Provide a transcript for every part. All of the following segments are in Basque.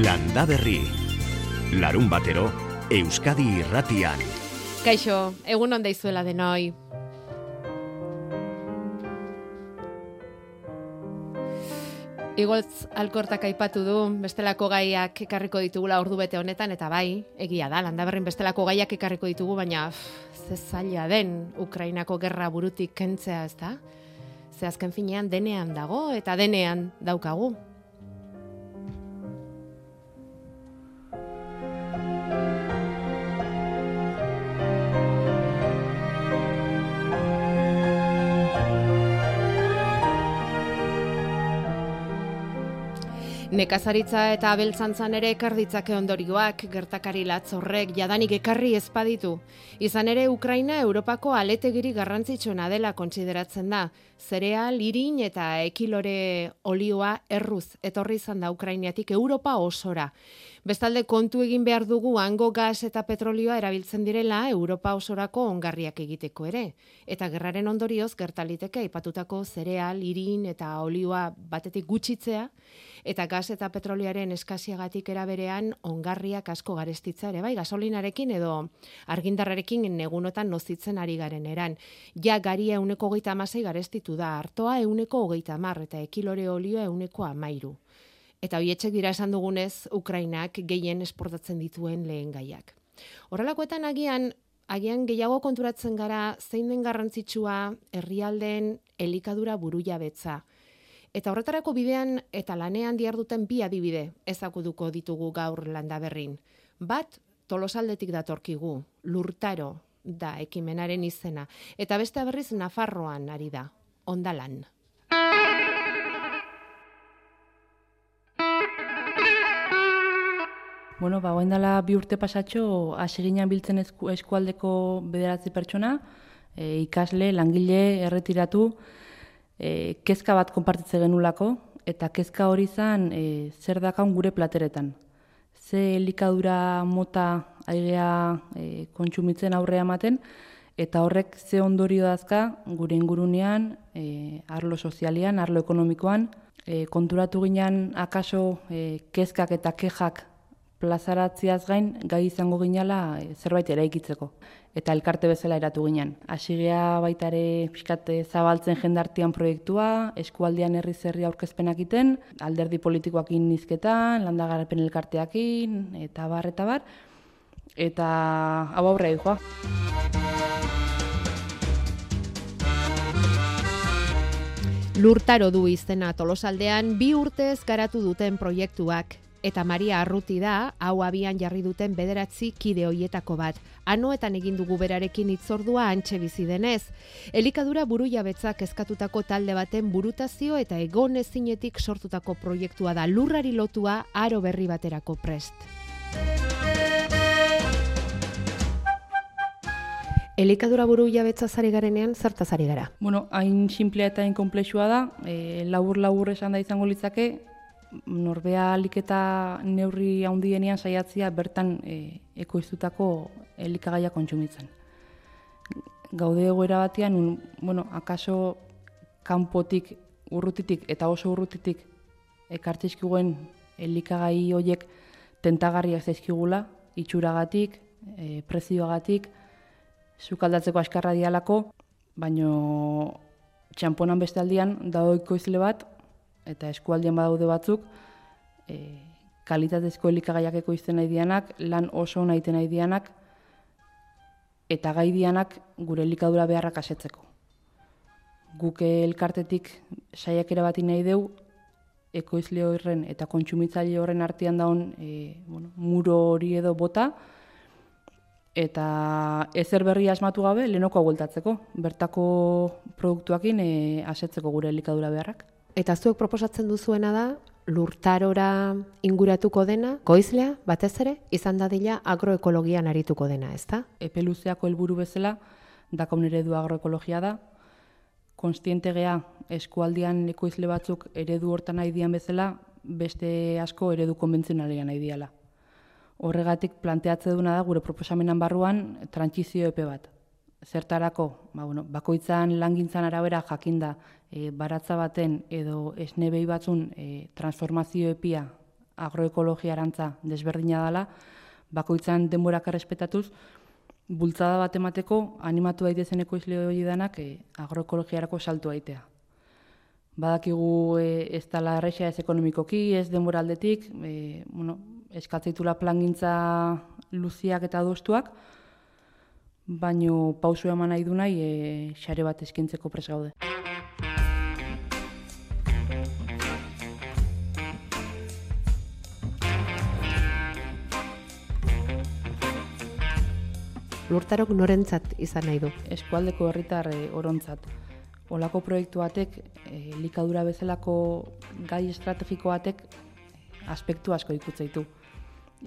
Landa Berri. Larun batero, Euskadi irratian. Kaixo, egun onda izuela denoi. Igoltz alkortak aipatu du, bestelako gaiak ekarriko ditugula ordu bete honetan, eta bai, egia da, landa berrin bestelako gaiak ekarriko ditugu, baina ze zaila den Ukrainako gerra burutik kentzea, ez da? Ze azken finean denean dago, eta denean daukagu. Nekazaritza eta abeltzantzan ere ekarditzake ondorioak gertakari latz horrek jadanik ekarri ezpaditu. Izan ere Ukraina Europako aletegiri garrantzitsuena dela kontsideratzen da. Zereal, irin eta ekilore olioa erruz etorri izan da Ukrainiatik Europa osora. Bestalde kontu egin behar dugu hango gas eta petrolioa erabiltzen direla Europa osorako ongarriak egiteko ere. Eta gerraren ondorioz gertaliteke aipatutako zereal, irin eta olioa batetik gutxitzea, eta gas eta petroliaren eskasiagatik eraberean ongarriak asko garestitza ere, bai, gasolinarekin edo argindarrarekin negunotan nozitzen ari garen eran. Ja garia euneko hogeita amasei garestitu da, hartoa euneko hogeita amar eta ekilore olioa euneko amairu. Eta hoietxek dira esan dugunez, Ukrainak gehien esportatzen dituen lehen gaiak. Horrelakoetan agian, agian gehiago konturatzen gara zein den garrantzitsua herrialdeen elikadura buruia betza. Eta horretarako bidean eta lanean diarduten bi adibide ezakuduko ditugu gaur landa berrin. Bat, tolosaldetik datorkigu, lurtaro da ekimenaren izena. Eta beste berriz Nafarroan ari da, ondalan. Bueno, ba, dela bi urte pasatxo, aseginan biltzen eskualdeko bederatzi pertsona, e, ikasle, langile, erretiratu, e, kezka bat konpartitze genulako, eta kezka hori zan e, zer dakaun gure plateretan. Ze elikadura mota aigea e, kontsumitzen aurrea ematen, eta horrek ze ondorio dazka gure ingurunean, e, arlo sozialian, arlo ekonomikoan, e, konturatu ginen akaso e, kezkak eta kejak plazaratziaz gain gai izango ginala e, zerbait eraikitzeko eta elkarte bezala eratu ginen. Hasigea baita ere pixkat eh, zabaltzen jendartian proiektua, eskualdean herri zerri aurkezpenak iten, alderdi politikoakin nizketan, landagarapen elkarteakin, eta bar, eta bar, eta hau aurre joa. Lurtaro du izena tolosaldean bi urtez garatu duten proiektuak eta Maria Arruti da, hau abian jarri duten bederatzi kide hoietako bat. Anoetan egin dugu berarekin itzordua antxe bizi denez. Elikadura buru jabetzak eskatutako talde baten burutazio eta egon ezinetik sortutako proiektua da lurrari lotua aro berri baterako prest. Elikadura buru jabetza zari garenean, zerta zari gara? Bueno, hain simplea eta hain komplexua da, e, labur-labur esan da izango litzake, norbea aliketa neurri handienean saiatzia bertan e, ekoiztutako elikagaia kontsumitzen. Gaude egoera batean, un, bueno, akaso kanpotik, urrutitik eta oso urrutitik ekartzizkiguen elikagai horiek tentagarriak zaizkigula, itxuragatik, e, prezioagatik, zukaldatzeko askarra dialako, baino txamponan beste aldian, dagoiko bat, eta eskualdean badaude batzuk, e, kalitatezko elikagaiak ekoizten nahi dianak, lan oso nahi nahi dianak, eta gai dianak gure elikadura beharrak asetzeko. Guke elkartetik saiakera bat nahi deu, ekoizle horren eta kontsumitzaile horren artean daun e, bueno, muro hori edo bota, eta ezer berri asmatu gabe lehenoko bueltatzeko, bertako produktuakin e, asetzeko gure elikadura beharrak. Eta zuek proposatzen duzuena da, lurtarora inguratuko dena, goizlea, batez ere, izan dadila agroekologian arituko dena, ez da? Epe luzeako helburu bezala, dakaun eredu agroekologia da, konstiente gea eskualdian ekoizle batzuk eredu hortan nahi dian bezala, beste asko eredu konbentzionalean nahi diala. Horregatik planteatze duna da gure proposamenan barruan trantzizio epe bat. Zertarako, ba, bueno, bakoitzan langintzan arabera jakinda e, baratza baten edo esnebei batzun e, transformazio epia agroekologia arantza desberdina dela, bakoitzan denborak errespetatuz, bultzada bat emateko animatu daitezen ekoizle hori danak e, agroekologiarako saltu aitea. Badakigu e, ez dela errexea ez ekonomikoki, ez denbora aldetik, e, bueno, eskatzeitula plangintza luziak eta adostuak, baino pausu eman nahi du nahi e, xare bat eskintzeko pres gaude. Lurtarok norentzat izan nahi du? Eskualdeko herritar e, orontzat. Olako proiektu batek, e, likadura bezalako gai estrategiko batek aspektu asko ikutzeitu.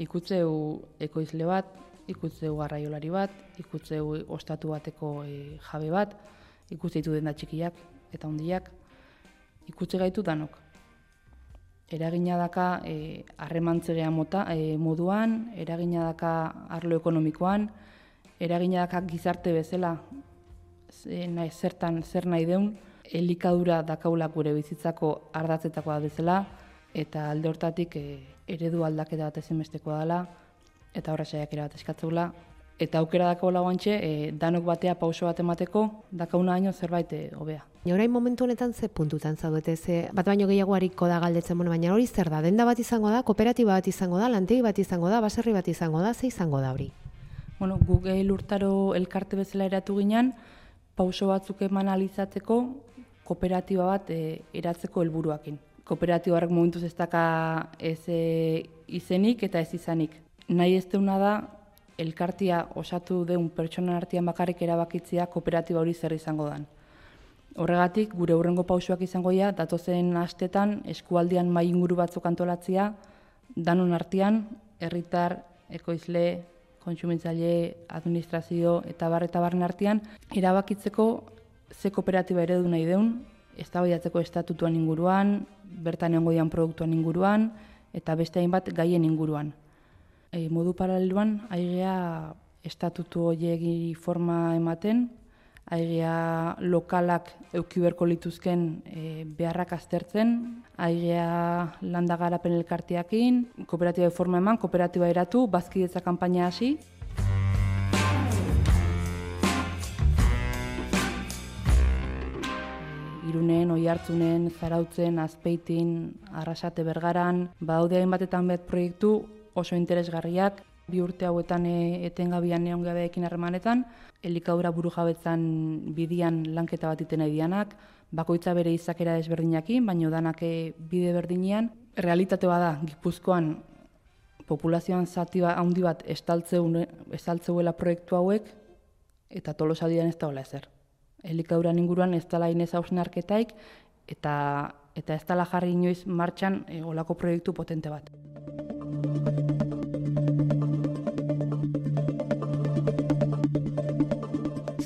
Ikutzeu ekoizle bat, ikutzeu garraiolari bat, ikutzeu ostatu bateko e, jabe bat, ikutzeitu denda txikiak eta hondiak, ikutze gaitu danok. Eragina daka e, harremantzegea mota e, moduan, eragina daka arlo ekonomikoan, eraginakak gizarte bezala nahi, zertan zer nahi deun, elikadura dakaula gure bizitzako ardatzetakoa bezala, eta alde hortatik e, eredu aldaketa bat ezinbestekoa dela, eta horra saiak bat eskatzeula, eta aukera dako guantxe, e, danok batea pauso bat emateko, dakauna haino zerbait e, hobea. Orain momentu honetan ze puntutan zaudete, ze bat baino gehiago hariko da galdetzen, bueno, baina hori zer da, denda bat izango da, kooperatiba bat izango da, lantegi bat izango da, baserri bat izango da, ze izango da hori? Bueno, Google urtaro elkarte bezala eratu ginen, pauso batzuk eman alizatzeko kooperatiba bat e, eratzeko helburuakin. Kooperatiba horrek momentuz ez daka ez e, izenik eta ez izanik. Nahi ez deuna da, elkartia osatu deun pertsonan artean bakarrik erabakitzia kooperatiba hori zer izango dan. Horregatik, gure hurrengo pausoak izango ja, datozen astetan eskualdian mai inguru batzuk antolatzia, danon artean, herritar, ekoizle, kontsumitzaile, administrazio eta bar eta barren artean, erabakitzeko ze kooperatiba eredu nahi deun, eztabaidatzeko estatutuan inguruan, bertan egongo dian produktuan inguruan, eta beste hainbat gaien inguruan. E, modu paraleluan, aigea estatutu horiegi forma ematen, aigea lokalak eukiberko lituzken e, beharrak aztertzen, aigea landa garapen elkartiakin, kooperatiba forma eman, kooperatiba eratu, bazkidetza kanpaina hasi. Irunen, oi hartzunen, zarautzen, azpeitin, arrasate bergaran, badaude hainbatetan bet proiektu oso interesgarriak, bi urte hauetan e, etengabian neon gabeekin harremanetan, elikadura buru jabetzan bidian lanketa bat iten dianak, bakoitza bere izakera desberdinakin, baino danak e, bide berdinean. Realitate bada, Gipuzkoan populazioan zati ba, handi bat estaltzeuela proiektu hauek, eta tolosadian ez da hola ezer. Elikadura inguruan ez dala inez hausnarketaik, eta, eta ez dala jarri inoiz martxan e, olako proiektu potente bat.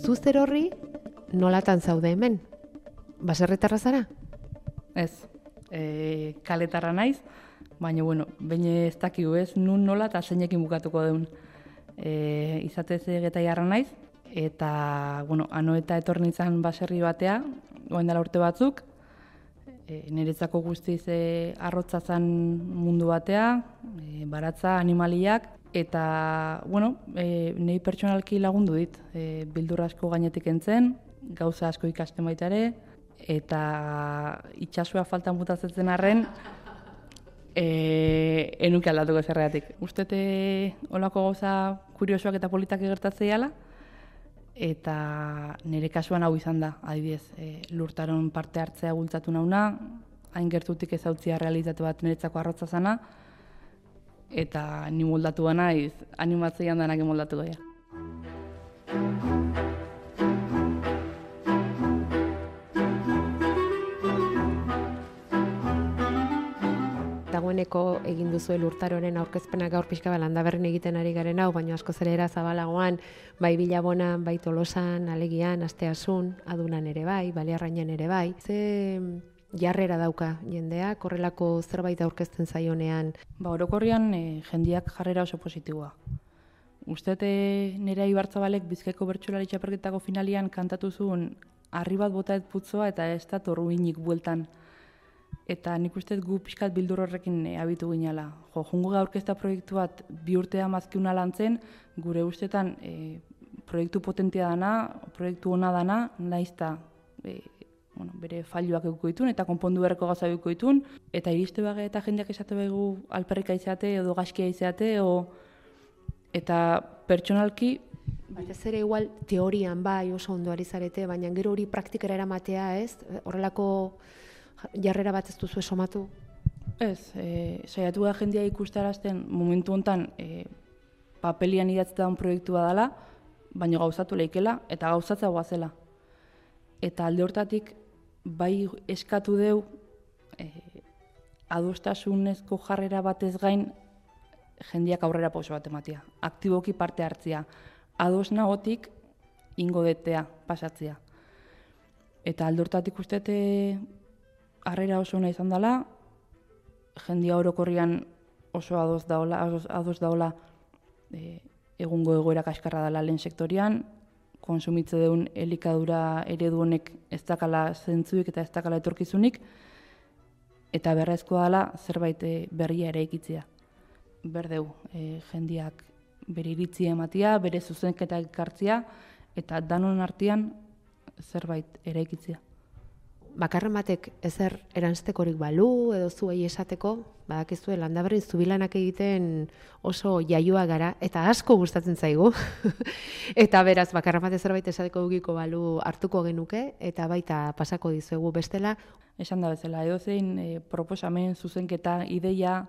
Zuzer horri nolatan zaude hemen? Baserretarra zara? Ez, e, kaletarra naiz, baina, bueno, baina ez dakigu ez, nun nola eta zeinekin bukatuko deun. E, izatez egeta jarra naiz, eta, bueno, ano eta etorri nintzen baserri batea, goen dela urte batzuk, e, niretzako guztiz e, arrotzazan mundu batea, e, baratza, animaliak, Eta, bueno, e, nahi pertsonalki lagundu dit, e, bildur asko gainetik entzen, gauza asko ikasten baita ere, eta itxasua faltan butatzen arren, e, enuke aldatuko zerreatik. Ustete olako gauza kuriosoak eta politak egertatzea eta nire kasuan hau izan da, adibidez, e, lurtaron parte hartzea gultzatu nauna, hain gertutik ezautzia realitate bat niretzako arrotza zana, eta ni moldatu naiz animatzeian denak moldatu gaia. dagoeneko egin duzu elurtaroren aurkezpena gaur pixka balanda berren egiten ari garen hau, baina asko zerera zabalagoan, bai bilabonan, bai tolosan, alegian, asteasun, adunan ere bai, baliarrainan ere bai. Ze jarrera dauka jendea, korrelako zerbait aurkezten zaionean? Ba, orokorrian e, jendiak jarrera oso positiboa. Ustete nire ibartzabalek bizkaiko bertxolari txaperketako finalian kantatu zuen harri bat bota putzoa eta ez da torruinik bueltan. eta nik uste gu pixkat bildur horrekin e, abitu ginala. Jo, jungo gaurkezta proiektu bat bi urtea mazkiuna lantzen, gure ustetan e, proiektu potentia dana, proiektu ona dana, naizta e, bueno, bere failuak euko ditun, eta konpondu berreko gaza euko ditun, eta iriste bage eta jendeak esate begu alperrika izate, edo gaskia izate, o, eta pertsonalki Batez ere igual teorian bai oso ondo ari zarete, baina gero hori praktikara eramatea, ez? Horrelako jarrera bat ez duzu esomatu? Ez, e, saiatu da jendia ikustarazten momentu hontan e, papelian idatzeta proiektu badala, baina gauzatu leikela eta gauzatza zela. Eta alde hortatik bai eskatu deu e, adostasunezko jarrera batez gain jendiak aurrera pauso bat ematia. Aktiboki parte hartzia. Ados nagotik ingo detea pasatzea. Eta aldortatik ustete harrera oso nahi izan dela, jendia orokorrian oso ados daola, ados, ados daola e, egungo egoera kaskarra dela lehen sektorian, konsumitze deun elikadura eredu honek ez dakala zentzuik eta ez dakala etorkizunik, eta berrezkoa dela zerbait e, berria ere ikitzea. Berdeu, e, jendiak bere iritzi ematia, bere zuzenketak ekartzia, eta danon artean zerbait ere ikitzea bakarren batek ezer eranztekorik balu edo zuei esateko, badakizue landaberri zubilanak egiten oso jaioa gara eta asko gustatzen zaigu. eta beraz bakarren batek zerbait esateko dugiko balu hartuko genuke eta baita pasako dizuegu bestela. Esan da bezala, edo zein e, proposamen, zuzenketa, ideia,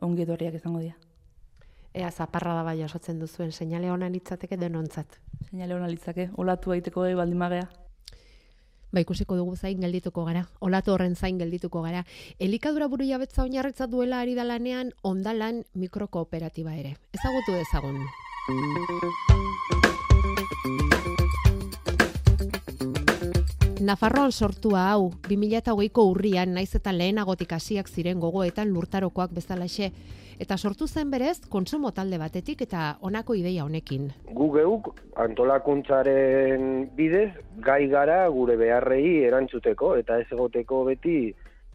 ongi doriak izango dira. Ea zaparra da bai osatzen duzuen, seinale honan litzateke denontzat. Seinale honan litzake, olatu daiteko gai baldimagea ba ikusiko dugu zain geldituko gara, olatu horren zain geldituko gara. Elikadura buru jabetza oinarritza duela ari da lanean ondalan mikrokooperatiba ere. Ezagutu ezagun. Nafarroan sortua hau, 2008ko urrian, naiz eta lehenagotik hasiak ziren gogoetan lurtarokoak bezalaxe, eta sortu zen berez kontsumo talde batetik eta honako ideia honekin. Gu geuk antolakuntzaren bidez gai gara gure beharrei erantzuteko eta ez egoteko beti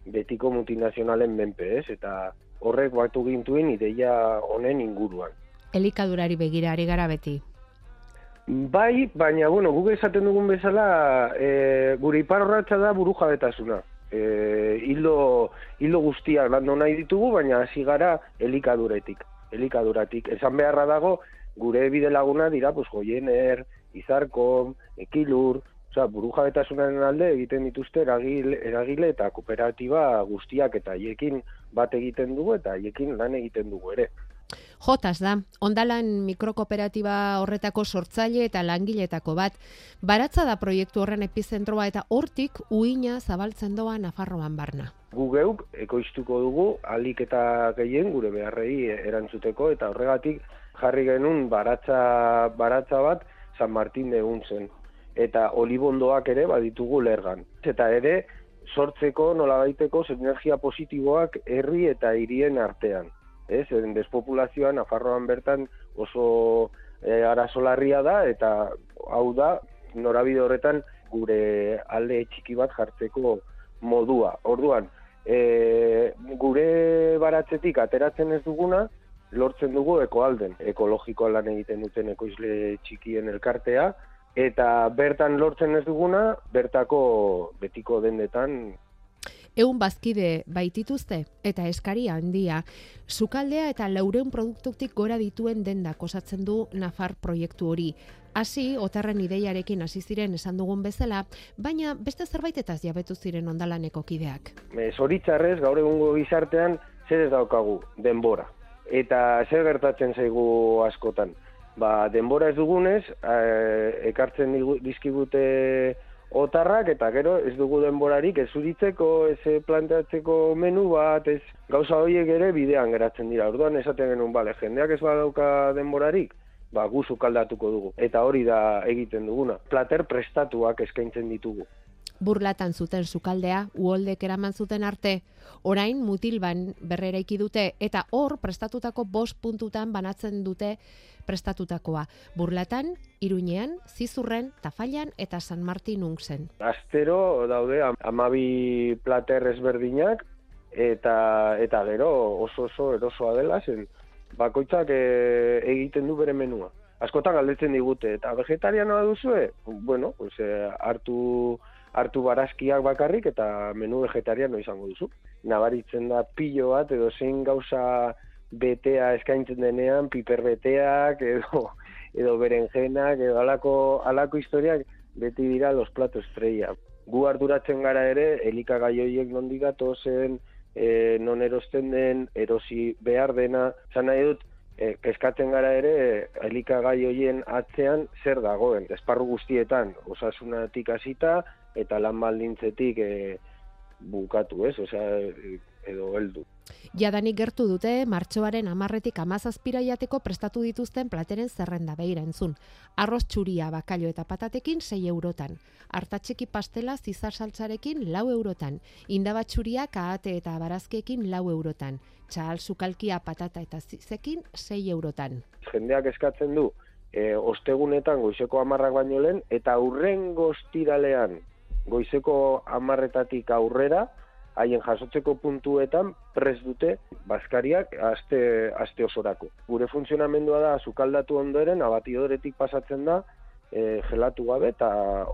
betiko multinazionalen menpe, ez? Eta horrek batu gintuen ideia honen inguruan. Elikadurari begira ari gara beti. Bai, baina, bueno, guk esaten dugun bezala, e, gure ipar da buru jabetasuna e, hildo, hildo guztiak landu nahi ditugu, baina hasi gara elikaduretik. Elikaduratik. Esan beharra dago, gure bide laguna dira, pues, goiener, izarkom, ekilur, oza, buru jabetasunaren alde egiten dituzte eragile, eragile eta kooperatiba guztiak eta haiekin bat egiten dugu eta haiekin lan egiten dugu ere. Jotas da, ondalan mikrokooperatiba horretako sortzaile eta langiletako bat. Baratza da proiektu horren epizentroa eta hortik uina zabaltzen doa Nafarroan barna. Gu geuk ekoiztuko dugu alik eta gehien gure beharrei erantzuteko eta horregatik jarri genuen baratza, baratza bat San Martin de zen. Eta olibondoak ere baditugu lergan. Eta ere sortzeko nolabaiteko energia positiboak herri eta hirien artean ez, despopulazioa Nafarroan bertan oso e, arazolarria da, eta hau da, norabide horretan gure alde txiki bat jartzeko modua. Orduan, e, gure baratzetik ateratzen ez duguna, lortzen dugu ekoalden, ekologikoa lan egiten duten ekoizle txikien elkartea, eta bertan lortzen ez duguna, bertako betiko dendetan Eun bazkide baitituzte eta eskaria handia, sukaldea eta laureun produktuktik gora dituen dendak osatzen du Nafar proiektu hori. Hasi, otarren ideiarekin hasi ziren esan dugun bezala, baina beste zerbaitetaz jabetu ziren ondalaneko kideak. Zoritzarrez, gaur egungo gizartean, zer ez daukagu, denbora. Eta zer gertatzen zaigu askotan. Ba, denbora ez dugunez, eh, ekartzen dizkigute otarrak eta gero ez dugu denborarik ez zuritzeko, ez eh, planteatzeko menu bat, ez gauza horiek ere bidean geratzen dira. Orduan esaten genuen, bale, jendeak ez badauka denborarik, ba, guzu kaldatuko dugu. Eta hori da egiten duguna. Plater prestatuak eskaintzen ditugu burlatan zuten sukaldea, uoldek eraman zuten arte, orain mutilban berreraiki dute, eta hor prestatutako bost puntutan banatzen dute prestatutakoa. Burlatan, Iruñean, Zizurren, Tafailan eta San Martin ungzen. Astero daude amabi plater ezberdinak, eta eta gero oso oso erosoa dela zen bakoitzak e, egiten du bere menua. Askotan galdetzen digute eta vegetarianoa duzue? Bueno, pues e, hartu hartu barazkiak bakarrik eta menu vegetariano izango duzu. Nabaritzen da pilo bat edo zein gauza betea eskaintzen denean, piper beteak edo edo berenjenak edo alako, alako historiak beti dira los platos estrella. Gu arduratzen gara ere, elikagai horiek nondik zen, e, non erosten den, erosi behar dena, zan nahi dut, e, keskatzen gara ere, elikagai horien atzean zer dagoen, esparru guztietan, osasunatik hasita eta lan baldintzetik e, bukatu, ez? Osea, edo heldu. Jadanik gertu dute martxoaren amarretik amazazpira jateko prestatu dituzten plateren zerrenda behira entzun. Arroz txuria bakallo eta patatekin 6 eurotan. Artatxeki pastela zizar saltzarekin lau eurotan. Indaba txuria kaate eta barazkekin lau eurotan. Txahal sukalkia patata eta zizekin 6 eurotan. Jendeak eskatzen du, e, ostegunetan goizeko amarrak baino lehen, eta urren goztiralean goizeko amarretatik aurrera, haien jasotzeko puntuetan pres dute baskariak aste, aste osorako. Gure funtzionamendua da sukaldatu ondoren abatidoretik pasatzen da e, gelatu gabe eta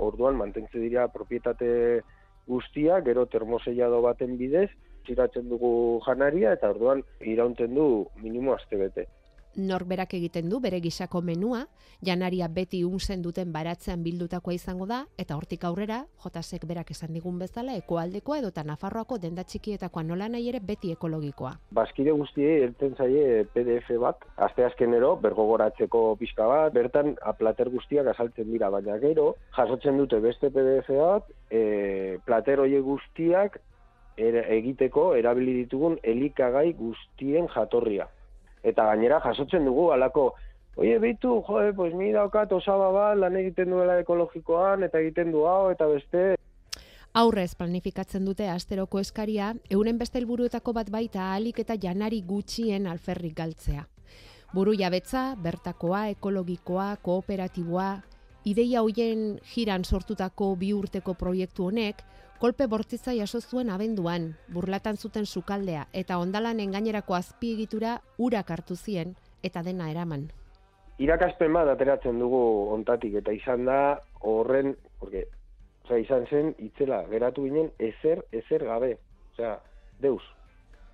orduan mantentze dira propietate guztia, gero termoseiado baten bidez, txiratzen dugu janaria eta orduan iraunten du minimo aste bete norberak egiten du bere gisako menua, janaria beti unzen duten baratzean bildutakoa izango da, eta hortik aurrera, jotasek berak esan digun bezala, ekoaldekoa edo eta Nafarroako denda txikietakoa nola nahi ere beti ekologikoa. Baskide guztiei erten zaie PDF bat, azte azkenero, bergogoratzeko pixka bat, bertan plater guztiak azaltzen dira, baina gero, jasotzen dute beste PDF bat, e, plater oie guztiak egiteko erabili ditugun elikagai guztien jatorria eta gainera jasotzen dugu alako Oie, bitu, joe, pues mi daukat osaba bat, lan egiten duela ekologikoan, eta egiten du hau, eta beste. Aurrez planifikatzen dute asteroko eskaria, euren beste helburuetako bat baita ahalik eta janari gutxien alferrik galtzea. Buru jabetza, bertakoa, ekologikoa, kooperatiboa, ideia hoien jiran sortutako bi urteko proiektu honek, kolpe bortitza jaso zuen abenduan, burlatan zuten sukaldea eta ondalan engainerako azpiegitura urak hartu zien eta dena eraman. Irakaspen bat ateratzen dugu ontatik eta izan da horren, porque, sea, izan zen itzela geratu ginen ezer, ezer gabe. Osea, deus.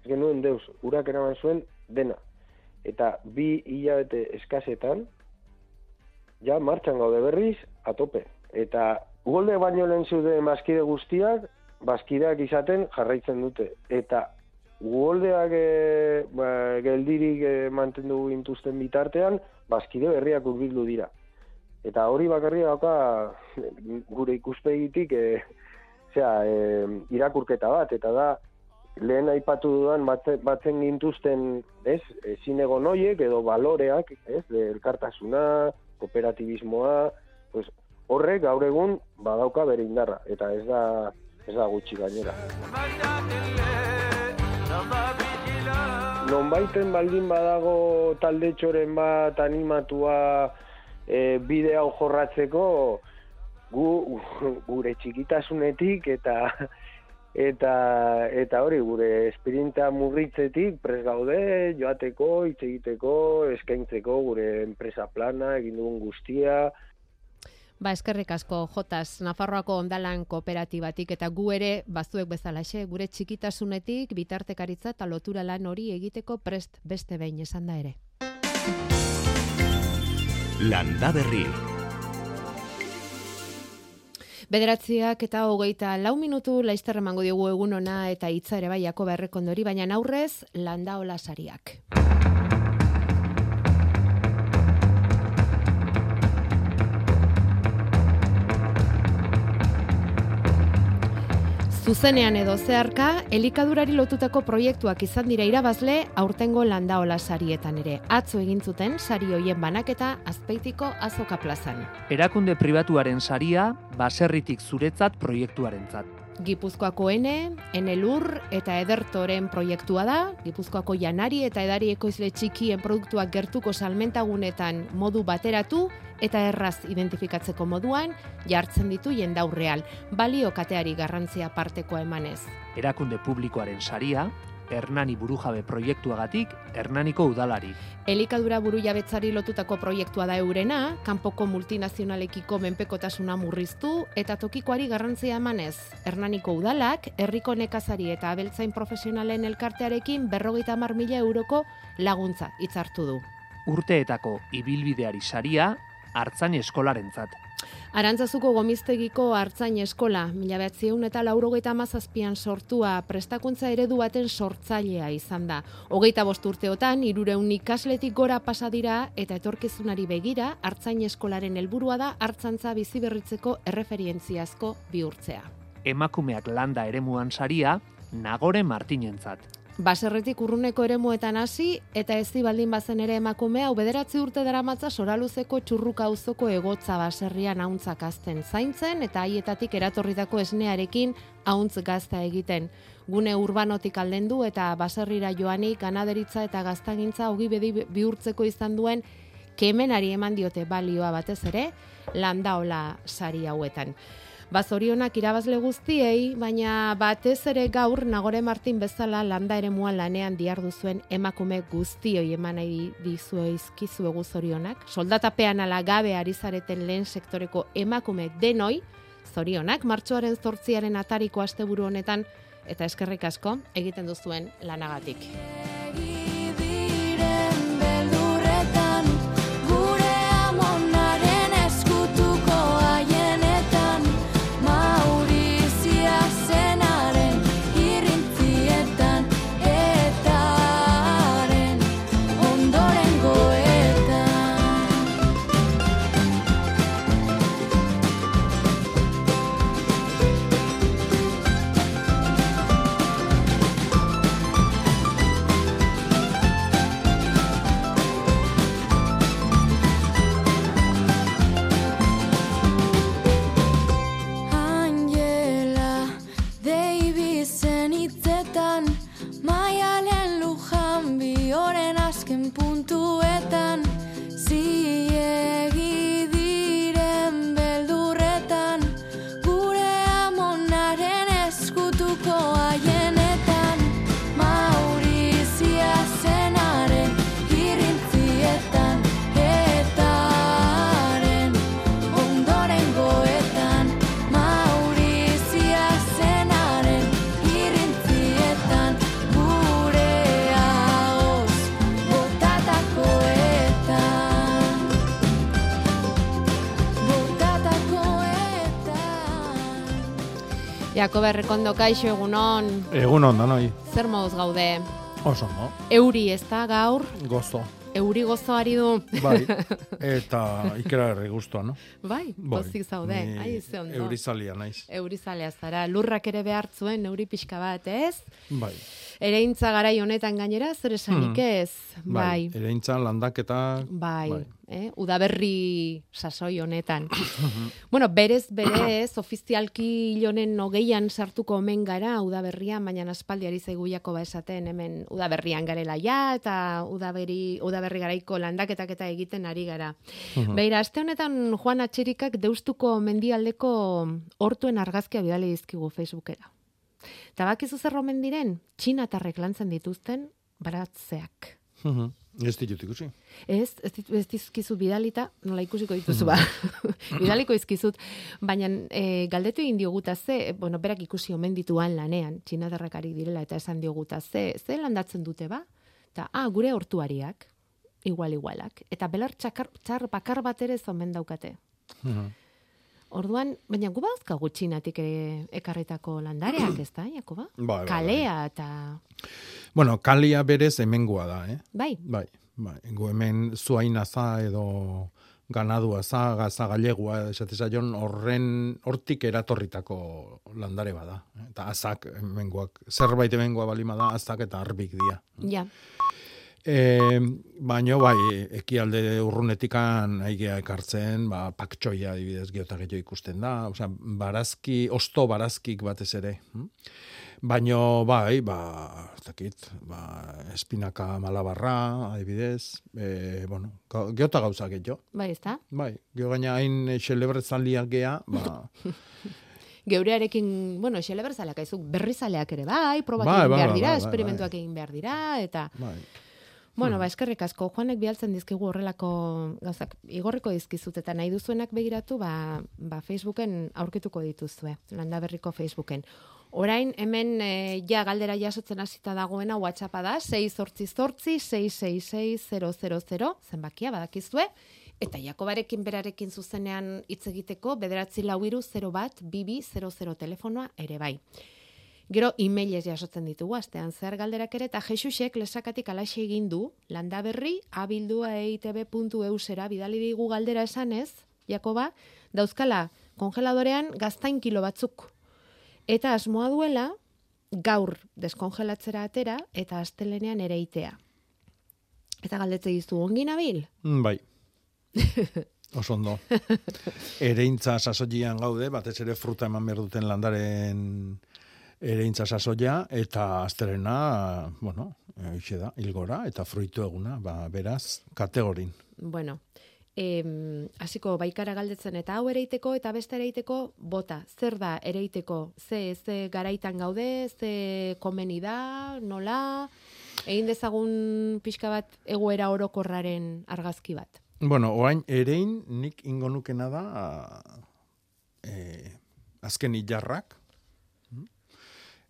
Ez genuen deus, urak eraman zuen dena. Eta bi hilabete eskasetan, ja martxan gaude berriz, atope. Eta Ugolde baino lehen zeude bazkide guztiak, bazkideak izaten jarraitzen dute. Eta ugoldeak e, ba, geldirik e, mantendu gintuzten bitartean, bazkide berriak urbildu dira. Eta hori bakarri dauka gure ikuspegitik e, zera, e, irakurketa bat, eta da lehen aipatu dudan batzen gintuzten ez, ezin egon edo baloreak, ez, elkartasuna, kooperatibismoa, pues, horrek gaur egun badauka bere indarra eta ez da ez da gutxi gainera. Nonbaiten baldin badago talde txoren bat animatua e, bide hau jorratzeko gu, gure txikitasunetik eta eta eta hori gure esperientzia murritzetik pres gaude joateko, hitz egiteko, eskaintzeko gure enpresa plana egin dugun guztia, Ba, eskerrik asko, Jotas, Nafarroako ondalan kooperatibatik eta gu ere, bazuek bezalaxe, gure txikitasunetik, bitartekaritza eta lotura lan hori egiteko prest beste behin esan da ere. Landa berri. Bederatziak eta hogeita lau minutu laizterra mango diogu egun ona eta hitza ere baiako berrekondori, baina aurrez landa olasariak. Zuzenean edo zeharka, elikadurari lotutako proiektuak izan dira irabazle aurtengo landaola sarietan ere. Atzo egin zuten sari hoien banaketa azpeitiko azoka plazan. Erakunde pribatuaren saria, baserritik zuretzat proiektuarentzat. Gipuzkoako ene, enelur eta edertoren proiektua da, Gipuzkoako janari eta edari ekoizle txikien produktuak gertuko salmentagunetan modu bateratu eta erraz identifikatzeko moduan jartzen ditu jendaurreal, balio kateari garrantzia partekoa emanez. Erakunde publikoaren saria, Hernani burujabe proiektuagatik Hernaniko udalari. Elikadura buru jabetzari lotutako proiektua da eurena, kanpoko multinazionalekiko menpekotasuna murriztu eta tokikoari garrantzia emanez. Hernaniko udalak, herriko nekazari eta abeltzain profesionalen elkartearekin berrogeita mar mila euroko laguntza hitzartu du. Urteetako ibilbideari saria, hartzain eskolarentzat. Arantzazuko gomiztegiko hartzain eskola, mila behatzieun eta laurogeita mazazpian sortua prestakuntza eredu baten sortzailea izan da. Hogeita bost urteotan, irureun ikasletik gora pasadira eta etorkizunari begira, hartzain eskolaren helburua da hartzantza bizi berritzeko erreferientziazko bihurtzea. Emakumeak landa eremuan saria, Nagore Martinentzat. Baserretik urruneko eremuetan hasi eta ezi baldin bazen ere emakumea ubederatzi urte daramatza soraluzeko txurruka auzoko egotza baserrian hauntzak azten zaintzen eta haietatik eratorritako esnearekin hauntz gazta egiten. Gune urbanotik aldendu eta baserrira joanik ganaderitza eta gaztagintza hogi bedi bihurtzeko izan duen kemenari eman diote balioa batez ere landaola sari hauetan. Bazorionak irabazle guztiei, baina batez ere gaur Nagore Martin bezala landa ere muan lanean diardu zuen emakume guztioi eman nahi dizueizkizu egu zorionak. Soldatapean ala gabe ari zareten lehen sektoreko emakume denoi, zorionak, martxoaren zortziaren atariko asteburu honetan, eta eskerrik asko egiten duzuen lanagatik. Jakob Errekondo kaixo egunon, Egun onda, noi. zer moduz gaude? Oso, no? Euri ez da gaur, Gozo. euri gozoari du. Bai. Eta ikera erre guztua, no? Bai, Bai. pozik zaude, Ni ai ze ondo. Eurizalia naiz. Eurizalea zara, lurrak ere behartzuen, euri pixka bat, ez? Bai. Ereintza garai honetan gainera, zer esanik Hmm. ez? Bai, Ere intzan landaketa... bai, bai. Eh? udaberri sasoi honetan. bueno, berez, berez, ofizialki hilonen hogeian sartuko omen gara udaberrian, baina aspaldi ari zaigu Jakoba esaten hemen udaberrian garela ja, eta udaberri, udaberri garaiko landaketak eta egiten ari gara. Beira, aste honetan Juan Atxerikak deustuko mendialdeko hortuen argazkia bidali dizkigu Facebookera. Eta bakizu zer omen diren, txinatarrek lantzen dituzten baratzeak. Ez ditut ikusi. Ez, ez, ditu- ez dizkizu bidalita, nola ikusiko dituzu ba. Bidaliko izkizut, baina e, galdetu egin dioguta ze, bueno, berak ikusi omen dituan lanean, txinatarrak ari direla eta esan dioguta ze, ze landatzen dute ba? Eta, ah, gure hortuariak, igual igualak. Eta belar txakar, txar bakar bat ere zomen daukate. Mhm. Orduan, baina gu bazkagu txinatik e, ekarritako landareak, ez da, Jakoba? Bai, bai, bai. Kalea eta... Bueno, kalia berez hemengoa da, eh? Bai, Bai, bai. Gu hemen zuainaza edo ganadua za, gaza galegua, esate zaion, horren, hortik eratorritako landare bada. Eta azak hemengoak, zerbait hemengoa balima da, azak eta arbik dia. ja. E, baino bai, ekialde urrunetikan aigea ekartzen, ba, paktxoia adibidez geota gehiago ikusten da, osea, barazki, osto barazkik batez ere. hm? Baino bai, ba, ez dakit, ba, espinaka malabarra, adibidez, e, bueno, geota gauza gehiago. Bai, ezta? Bai, gero gaina hain xelebrezaliak gea, ba, Geurearekin, bueno, xeleberzaleak aizuk berrizaleak ere bai, probak Bai, egin bai, behar bai, dira, bai, bai, esperimentuak egin behar dira, eta... bai. Bueno, ba, eskerrik asko, Juanek bialtzen dizkigu horrelako gauzak igorriko dizkizut eta nahi duzuenak begiratu, ba, ba Facebooken aurkituko dituzue, landa berriko Facebooken. Orain, hemen e, ja galdera jasotzen hasita dagoena WhatsAppa da, 6 zortzi zortzi, 666 zenbakia badakizue, eta Jakobarekin berarekin zuzenean hitz egiteko, bederatzi lau iru 0 bat, bibi 00 telefonoa ere bai. Gero emailez jasotzen ditugu astean zer galderak ere eta Jesusek lesakatik alaxe egin du landaberri abildua eitb.eu zera bidali digu galdera esanez, Jakoba, dauzkala kongeladorean gaztain kilo batzuk. Eta asmoa duela gaur deskongelatzera atera eta astelenean ere itea. Eta galdetze dizu ongi nabil? Mm, Bai. Oso ondo. Ereintza sasoian gaude, batez ere fruta eman behar duten landaren ereintza sasoia, eta azterena, bueno, eixe da, ilgora, eta fruitu eguna, ba, beraz, kategorin. Bueno, em, hasiko baikara galdetzen eta hau ereiteko eta beste ereiteko bota. Zer da ereiteko? Ze, ze garaitan gaude, ze komeni da, nola? Egin dezagun pixka bat egoera orokorraren argazki bat. Bueno, orain erein nik ingo nukena da e, azken ilarrak.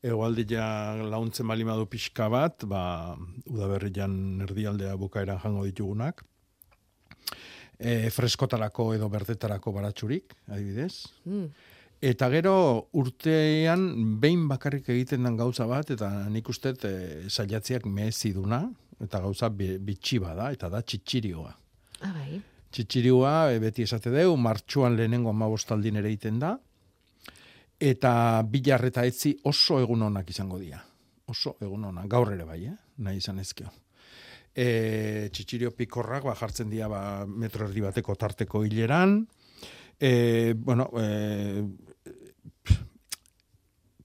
Egoaldea launtzen bali madu pixka bat, ba, udaberrian erdialdea bukaeran jango ditugunak. E, freskotarako edo berdetarako baratsurik, adibidez. Mm. Eta gero urtean behin bakarrik egiten den gauza bat, eta nik uste e, saiatziak meheziduna, eta gauza bi- bitxi bada, eta da txitxirioa. Ah, bai. Txitxirioa, e, beti esate deu, martxuan lehenengo amabostaldin ere egiten da, eta bilar eta etzi oso egun onak izango dira. Oso egun onak, gaur ere bai, eh? nahi izan ezkio. E, txitxirio pikorrak ba, jartzen dira ba, metro erdi bateko tarteko hileran, e, bueno, e,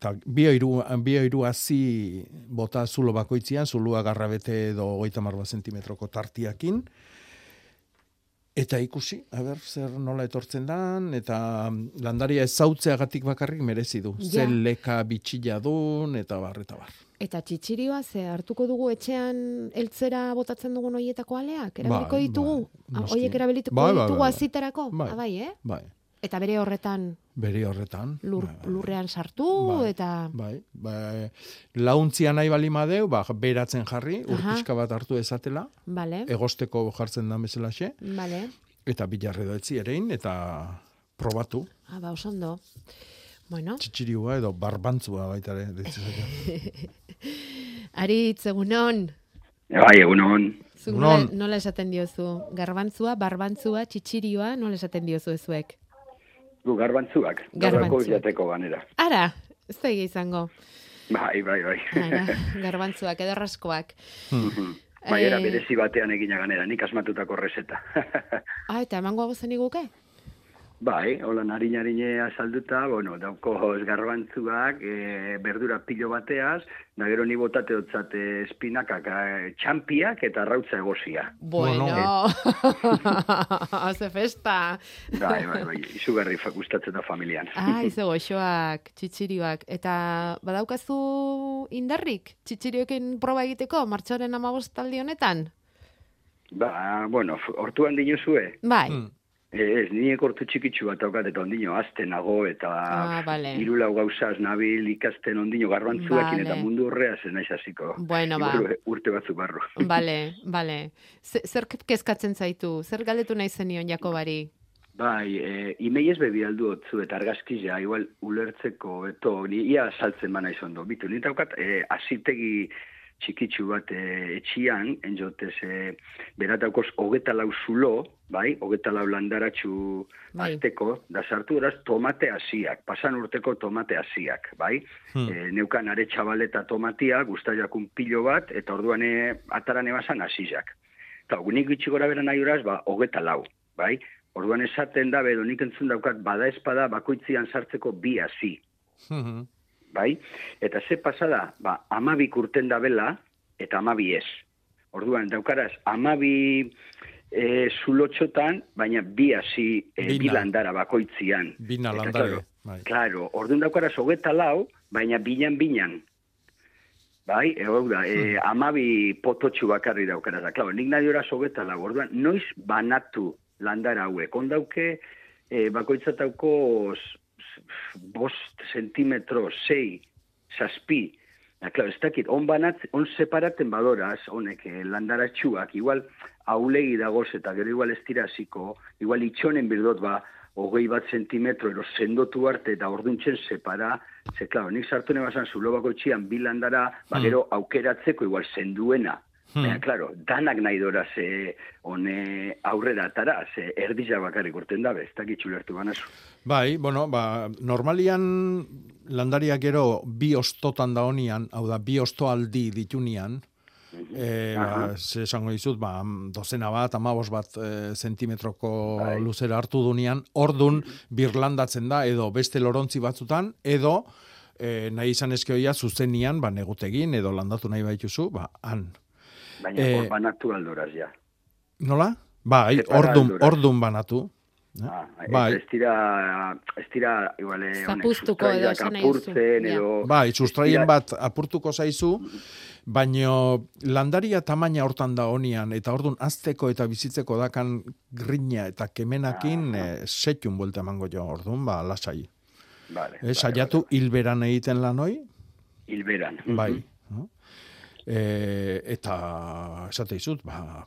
ta, bi oiru, bi oiru hazi bota zulo bakoitzian, zulua garrabete edo goita marba zentimetroko tartiakin, Eta ikusi, a ber, zer nola etortzen dan, eta landaria ezautzeagatik bakarrik merezi du. Ja. Zer leka bitxila dun, eta bar, eta bar. Eta txitxirioa ze hartuko dugu etxean eltzera botatzen dugun hoietako aleak? Erabiliko Bai, ditugu? bai, Ah. Hoiek erabilituko Bai, bai, ditugu bai, bai. azitarako? Bai. Ah, bai, eh? Bai, Eta bere horretan bere horretan. lur, bai. lurrean sartu Bai, eta... Bai, bai, launtzia nahi bali madeu, ba, beratzen jarri, Aha. urpixka bat hartu ezatela, Bale, egosteko jartzen da bezalaxe, bale. eta bilarre doetzi erein, eta probatu, Ah, ba, oso ondo. Bueno, txitxiriua edo barbantzua baita ere, Aritz, egunon. Bai, egunon. Zuk nola, nola esaten diozu? Garbantzua, barbantzua, txitxirioa, nola esaten diozu ezuek? Gu garbantzuak. Garbantzuak. Jateko ganera. Ara, ez da izango. Bai, bai, bai. Ara, garbantzuak, edo raskoak. bai, era Eh, berezi batean egina ganera, nik asmatutako reseta. Ah, eta emango zen iguke? Bai, hola narin harine azalduta, bueno, dauko garbantzuak, e, berdura pilo bateaz, da gero ni botate dotzat e, espinakak, txampiak eta rautza egosia. Bueno, ze festa. Bai, bai, bai, izugarri gustatzen da familian. Ah, ize goxoak, txitxirioak. Eta badaukazu indarrik, txitxirioekin proba egiteko, martxoaren amabostaldi honetan? Ba, bueno, hortuan dinuzue, Bai, Hmm. Ez, nire kortu txikitsu bat daukat eta ondino azten nago, eta Ah, hiru lau gauzaz nabil ikasten ondino garbantzuekin Bale. eta mundu horrea zen naiz hasiko. Bueno, ba. Urte batzuk barru. bale. Ze- Zer kezkatzen zaitu? Zer galdetu nahi zenion Jakobari? Bai, e, imeiez bebi aldu otzu eta argazkizia, igual ulertzeko, eto, ni ia saltzen bana izondo. Bitu, nint daukat, e, azitegi txikitsu bat e, etxian, enjotez, e, berataukoz hogeta lau zulo, bai, hogeta lau landaratxu Bai. azteko, da sartu eraz tomate hasiak, pasan urteko tomate hasiak, bai? Hmm. E, neukan are txabaleta tomatia, guztaiakun pilo bat, eta orduan ataran ebasan hasiak. Eta nik gitxi gora bera nahi horaz, ba, hogeta lau, bai? Orduan esaten da, bedo nik entzun daukat, bada espada bakoitzian sartzeko bi hasi, Mhm. Bai? Eta ze pasada, ba, amabik urten da bela, eta amabi ez. Orduan, daukaraz, amabi e, zulotxotan, baina bi hasi e, Bina. bi landara bakoitzian. Bina Eta, landare. claro, Bai. Claro, orduan daukaraz hogeta lau, baina bilan-bilan. Bai, e, hau da, e, amabi pototxu bakarri daukaraz. Da, claro, nik nahi horaz hogeta lau, orduan, noiz banatu landara hauek. Ondauke, e, bakoitzatauko bost sentimetro, sei, saspi, Da, claro, ez dakit, on banat, on separaten badoraz, honek eh, landaratxuak, igual aulegi dagoz eta gero igual ez dira hasiko, igual itxonen birdot ba, hogei bat sentimetro ero sendotu arte eta orduntzen separa, ze, claro, nik sartu nebazan zulo bako txian bi landara, ba, Hmm. gero aukeratzeko igual senduena. Hmm. Baina, claro, danak nahi dora ze hone aurrera atara, ze erdila bakarrik urten dabe, ez dakit txulertu banazu. Bai, bueno, ba, normalian landariak gero bi ostotan da honian, hau da, bi ostoaldi ditunian, e, ba, Aha. ze esango dizut, ba, dozena bat, amabos bat e, zentimetroko Bai. luzera hartu dunean, ordun birlandatzen da, edo beste lorontzi batzutan, edo e, nahi izan ezkeoia zuzenian, ba, negutegin, edo landatu nahi baituzu, ba, han. Baina, Eh, hor banatu aldoraz, ja. Nola? Bai, ordun, ordun banatu. Eh? Ah, bai. Ez dira, ez dira, igual, eh, honek, Zapuztuko edo esan apurtzen, edo... Bai, sustraien bat apurtuko zaizu, baino landaria tamaina hortan da honian, eta ordun azteko eta bizitzeko dakan grina eta kemenakin eh, setxun buelta emango jo, ordun, ba, lasai. Vale, Eh, saiatu hilberan egiten lanoi, Hilberan. bai. E, eta esate izut, ba,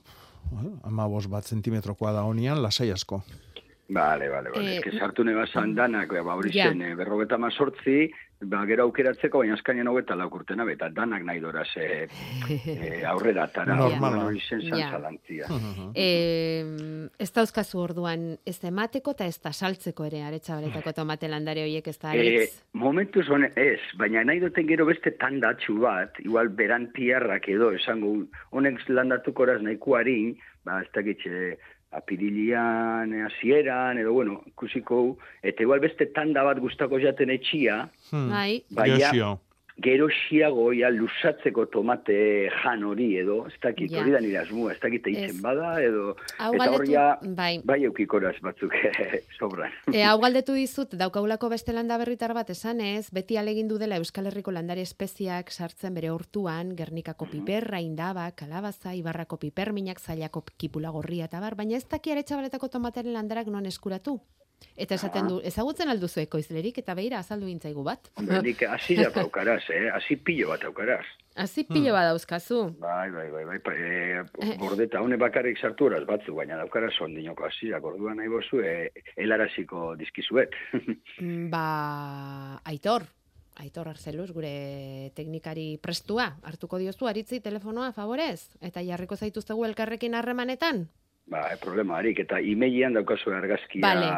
amabos bat zentimetrokoa da honian, lasai asko. Vale, vale, vale. Eh, Eh, que sartu nebazan danak, ba, hori zen, eh, berrogeta mazortzi, ba, gero aukeratzeko, baina azkainen hogeta lakurtena, eta danak nahi doraz eh, eh, aurrera atara. Normal, Orduan no? Hori zen Ja. zantzalantzia. E, ez dauzkazu orduan ez emateko eta ez da saltzeko ere aretsabaretako tomate landare horiek ez da Eh, aritz. momentuz hone, ez, baina nahi duten gero beste tandatxu bat, igual beran tiarrak edo, esango, honek landatuko eraz nahiko harin, ba, ez dakitxe, apirilian, eh, hasieran edo, bueno, ikusiko, eta igual beste tanda bat gustako jaten etxia, Hmm. Bai, baina, Gesio. Gero xiago ja lusatzeko tomate jan hori edo, ez dakit, hori da nire asmua, ez dakit Ez. eitzen bada, edo, hau eta hor galdetu, ja, bai. bai eukikoraz batzuk sobran. E, hau galdetu dizut, daukagulako beste landa berritar bat esanez, beti alegindu dela Euskal Herriko landare espeziak sartzen bere hortuan, Gernikako piperra, indaba, kalabaza, Ibarrako piperminak, zailako kipula gorria eta bar, baina ez daki aretsabaretako tomateren landarak non eskuratu. Eta esaten du, ezagutzen alduzu ekoizlerik eta beira azaldu intzaigu bat. Hombre, Nik hasi da paukaraz, eh? Hasi pilo bat aukaraz. Hazi pilo bat dauzkazu. Bai, bai, bai, bai, e, gordeta hone bakarrik sartu horaz batzu, baina daukara sondinoko hasiak, orduan nahi bozu, e, helaraziko dizkizuet. Mm, Ba, Aitor, Aitor Arzeluz, gure teknikari prestua, hartuko diozu aritzi telefonoa favorez, eta jarriko zaituztegu elkarrekin harremanetan. ba, e, problema harik, eta imeian daukazu argazkia bale.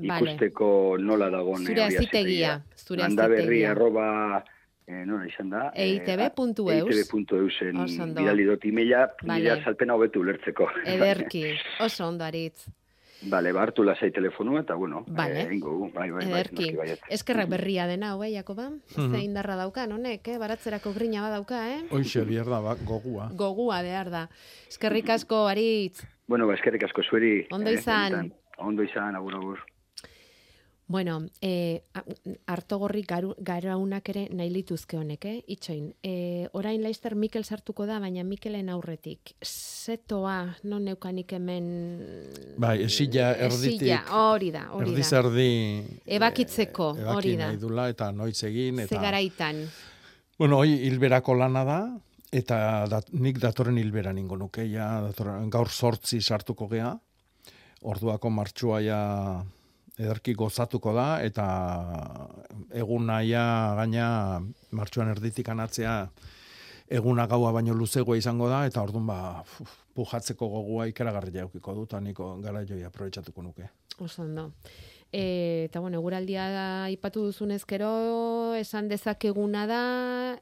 Ikusteko nola dagoen. Zure azitegia, zure azitegia. arroba, e, nola izan da? EITB.eus. EITB.eusen Oso ondo. bidali dut imeila, Bale. nire azalpena hobetu ulertzeko. Ederki, oso ondo aritz. Bale, ba, hartu lasai telefonua, eta bueno, Bale. eh, ingo, bai, bai, bai, Ederki. baiet. Eskerrak berria dena, hau, eh, Jakoba? Mhm. Ze indarra daukan, honek, eh? Baratzerako grina badauka, eh? Hoixe, bierda, ba, gogua. Gogua behar da. Eskerrik asko, aritz. Bueno, ba, eskerrik asko zueri. Ondo eh, izan. benetan. Ondo izan, agur, agur. Bueno, eh, a- hartogorri garaunak ere nahi lituzke honek, eh? Itxoin, eh, orain laizter Mikel sartuko da, baina Mikelen aurretik. Zetoa, non neukanik hemen... Bai, esila erditik. Esila, hori da, hori da. zerdi Ebakitzeko, eh, ebaki hori da. nahi dula, eta noiz egin, eta... garaitan. Bueno, hoi hilberako lana da, eta dat, nik datorren hilberan ingo nuke, ja, datorren, gaur sortzi sartuko gea, orduako martxua ederki gozatuko da, eta egun naia gaina martxuan erditik anatzea eguna gaua baino luzegoa izango da, eta orduan ba, pujatzeko gogua ikeragarria eukiko dut, eta niko gara joi aprobetsatuko nuke. Oso ondo. E, eta bueno, eguraldia aipatu duzunez gero, esan dezakeguna da,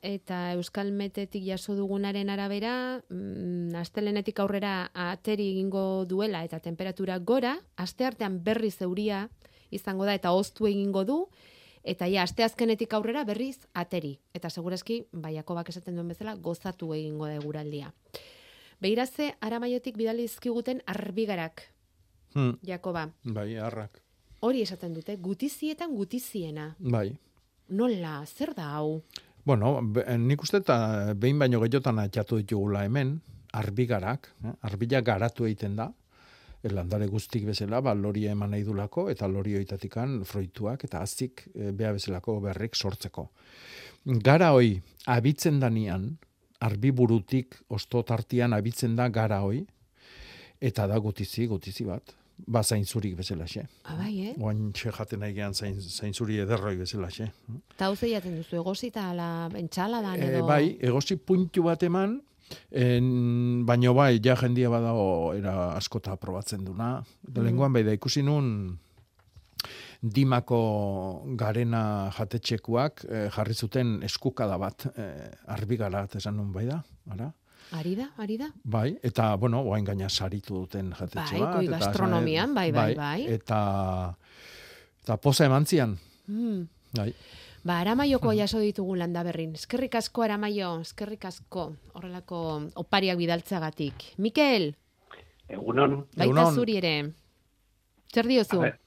eta Euskal Metetik jaso dugunaren arabera, mm, astelenetik aurrera ateri egingo duela eta temperatura gora, asteartean berriz euria izango da eta oztu egingo du, eta ja, asteazkenetik aurrera berriz ateri. Eta segurazki, baiako bak esaten duen bezala, gozatu egingo da eguraldia. Beiraze, aramaiotik bidalizkiguten arbigarak, Hmm, Jakoba. bai, harrak. Hori esaten dute, gutizietan gutiziena. Bai. Nola, zer da hau? Bueno, be, nik uste eta behin baino gehiotan atxatu ditugula hemen, arbigarak, eh? arbila garatu egiten da, eh, landare guztik bezala, ba, lori eman nahi dulako, eta lori oitatikan froituak, eta azik e, bea bezalako berrik sortzeko. Gara hoi, abitzen danian, arbiburutik osto tartian abitzen da gara hoi, eta da gutizi, gutizi bat, ba zainzurik bezalaxe. Abai, eh? Oain txe jaten nahi gehan zain, zainzuri ederroi bezalaxe. Eta hau zeiaten duzu, egosita ala entxaladan E, edo... bai, egosi puntu bat eman, en, baino bai, ja jendia badago era askota probatzen duna. Mm. Lenguan bai da ikusi nun dimako garena jatetxekuak eh, jarri zuten eskukada bat eh, arbigara esan nun bai da, ara? Ari da, ari da? Bai, eta, bueno, oain gaina saritu duten jatetxe Bai, bat. esan- gastronomian, bai, bai, bai. Eta, eta poza eman zian, Hmm. Bai. Ba, aramaioko jaso ditugu landa berrin. Eskerrik asko, aramaio, eskerrik asko, horrelako opariak bidaltzagatik. Mikel, Egunon, baita Egunon. zuri ere. Zer diozu? Ber,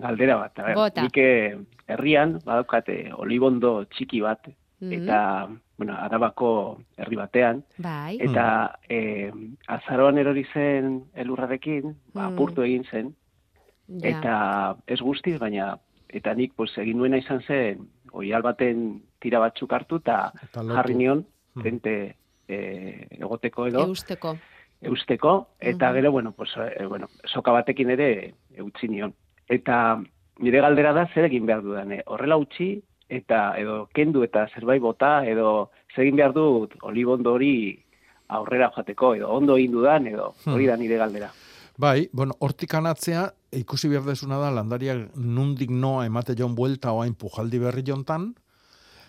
galdera bat, a ber, Bota. nik eh, herrian badaukate olibondo txiki bat, Mhm. eta, bueno, arabako herri batean, Bai. eta eh, azaroan erori zen elurrarekin, ba, Mm. apurtu egin zen, ja. eta ez guztiz, baina, eta nik pues, egin nuena izan zen, oial baten tira batzuk hartu, eta Eta lotu. jarri nion, tente eh, egoteko edo, Eusteko. eusteko, eta Mhm. gero, bueno, pues, eh, bueno, soka batekin ere eutzi nion. Eta nire galdera da zer egin behar dudan, eh? horrela utzi, eta edo kendu eta zerbait bota, edo zer egin behar dut olibondo hori aurrera joateko, edo ondo egin dudan, edo hori da nire galdera. Bai, bueno, hortik anatzea, ikusi behar desuna da, landariak nundik noa emate jon buelta oain pujaldi berri jontan,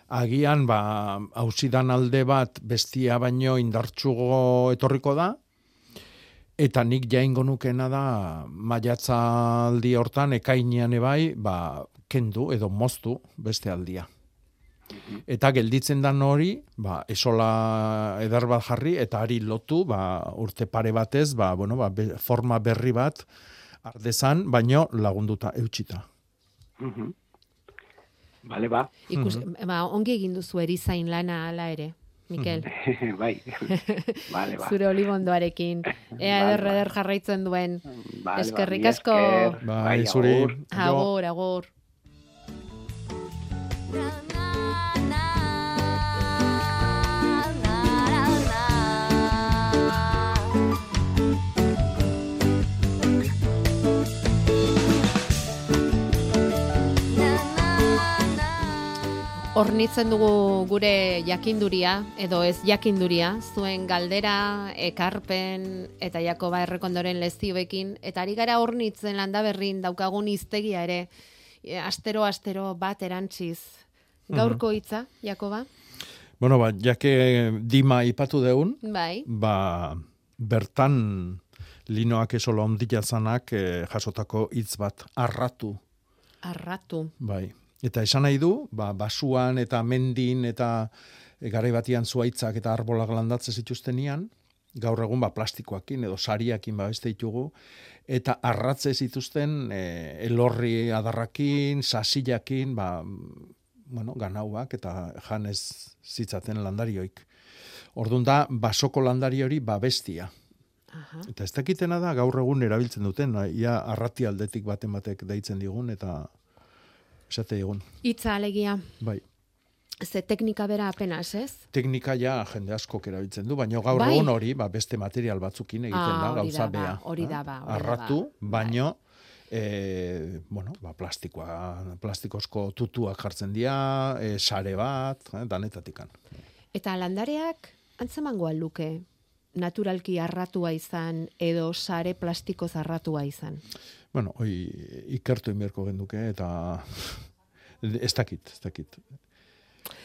agian, ba, hausidan alde bat bestia baino indartsugo etorriko da, eta nik jaingo nukena da, maiatzaldi hortan, ekainean ebai, ba, kendu edo moztu beste aldia. Eta gelditzen dan hori, ba, esola eder bat jarri, eta ari lotu, ba, urte pare batez, ba, bueno, ba, forma berri bat ardezan, baino lagunduta eutxita. Mhm. Bale, ba, Ikus, ba, ongi egin duzu erizain lana ala ere, Mikel. bai, bale, ba. Zure olibondoarekin. Ea Bai, eder, bai. eder jarraitzen duen. Bale, ba, Eskerrik asko. esker. Bai, zuri. agur. Jo. Agur, Hornitzen dugu gure jakinduria, edo ez jakinduria, zuen galdera, ekarpen, eta Jakoba errekondoren lezioekin, eta ari gara hornitzen landa berrin daukagun iztegia ere, e, astero, astero bat erantziz. Gaurko hitza, Jakoba? Bueno, ba, jake dima ipatu deun, Bai, ba, bertan linoak esolo ondila zanak eh, jasotako hitz bat arratu, arratu. bai. Eta esan nahi du, ba, basuan eta mendin eta e, garai batian zuaitzak eta arbolak landatze zituztenian, gaur egun ba, plastikoakin edo sariakin ba, beste ditugu, eta arratze zituzten e, elorri adarrakin, sasilakin, ba, bueno, ganauak eta janez zitzaten landarioik. Orduan da, basoko landari hori babestia. Aha. Eta ez dakitena da gaur egun erabiltzen duten, ia arrati aldetik baten batek deitzen digun, eta esate digun. Hitza alegia, Bai. ze teknika bera apenas, ez? Teknika ja jende askok erabiltzen du, baina gaur Bai. egun hori ba, beste material batzukin egiten Ah, da, hori gauza ba, bea. hori eh? da ba, hori Arratu, ba. baino, e, bueno, ba, plastikoa, plastikozko tutuak jartzen dira, e, sare bat, eh, danetatikan. Eta landareak antzemango luke naturalki arratua izan edo sare plastiko zarratua izan. Bueno, hoi ikertu inberko genduke eta ez dakit, ez dakit.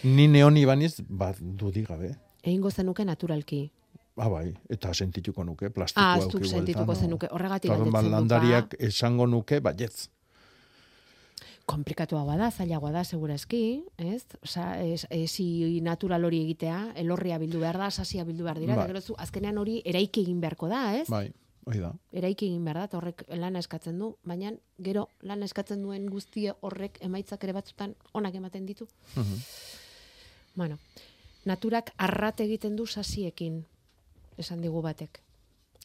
Ni neoni baniz, bat dudik gabe. Egingo zenuke naturalki. Ah, bai, eta sentituko nuke, plastikoa Ah, zuk sentituko zenuke, horregatik galdetzen duk, ba. landariak esango nuke, baietz. Komplikatuagoa da, zailagoa da, segurazki, ez? Osa, es, esi natural hori egitea, elorria bildu behar da, sasia bildu behar dira, Bai. gero zu, azkenean hori eraiki egin beharko da, ez? Bai, hoi da. Eraiki egin behar da, horrek lana eskatzen du, baina gero lan eskatzen duen guztie horrek emaitzak ere batzutan onak ematen ditu. Mhm. Bueno, naturak arrat egiten du sasiekin, esan digu batek.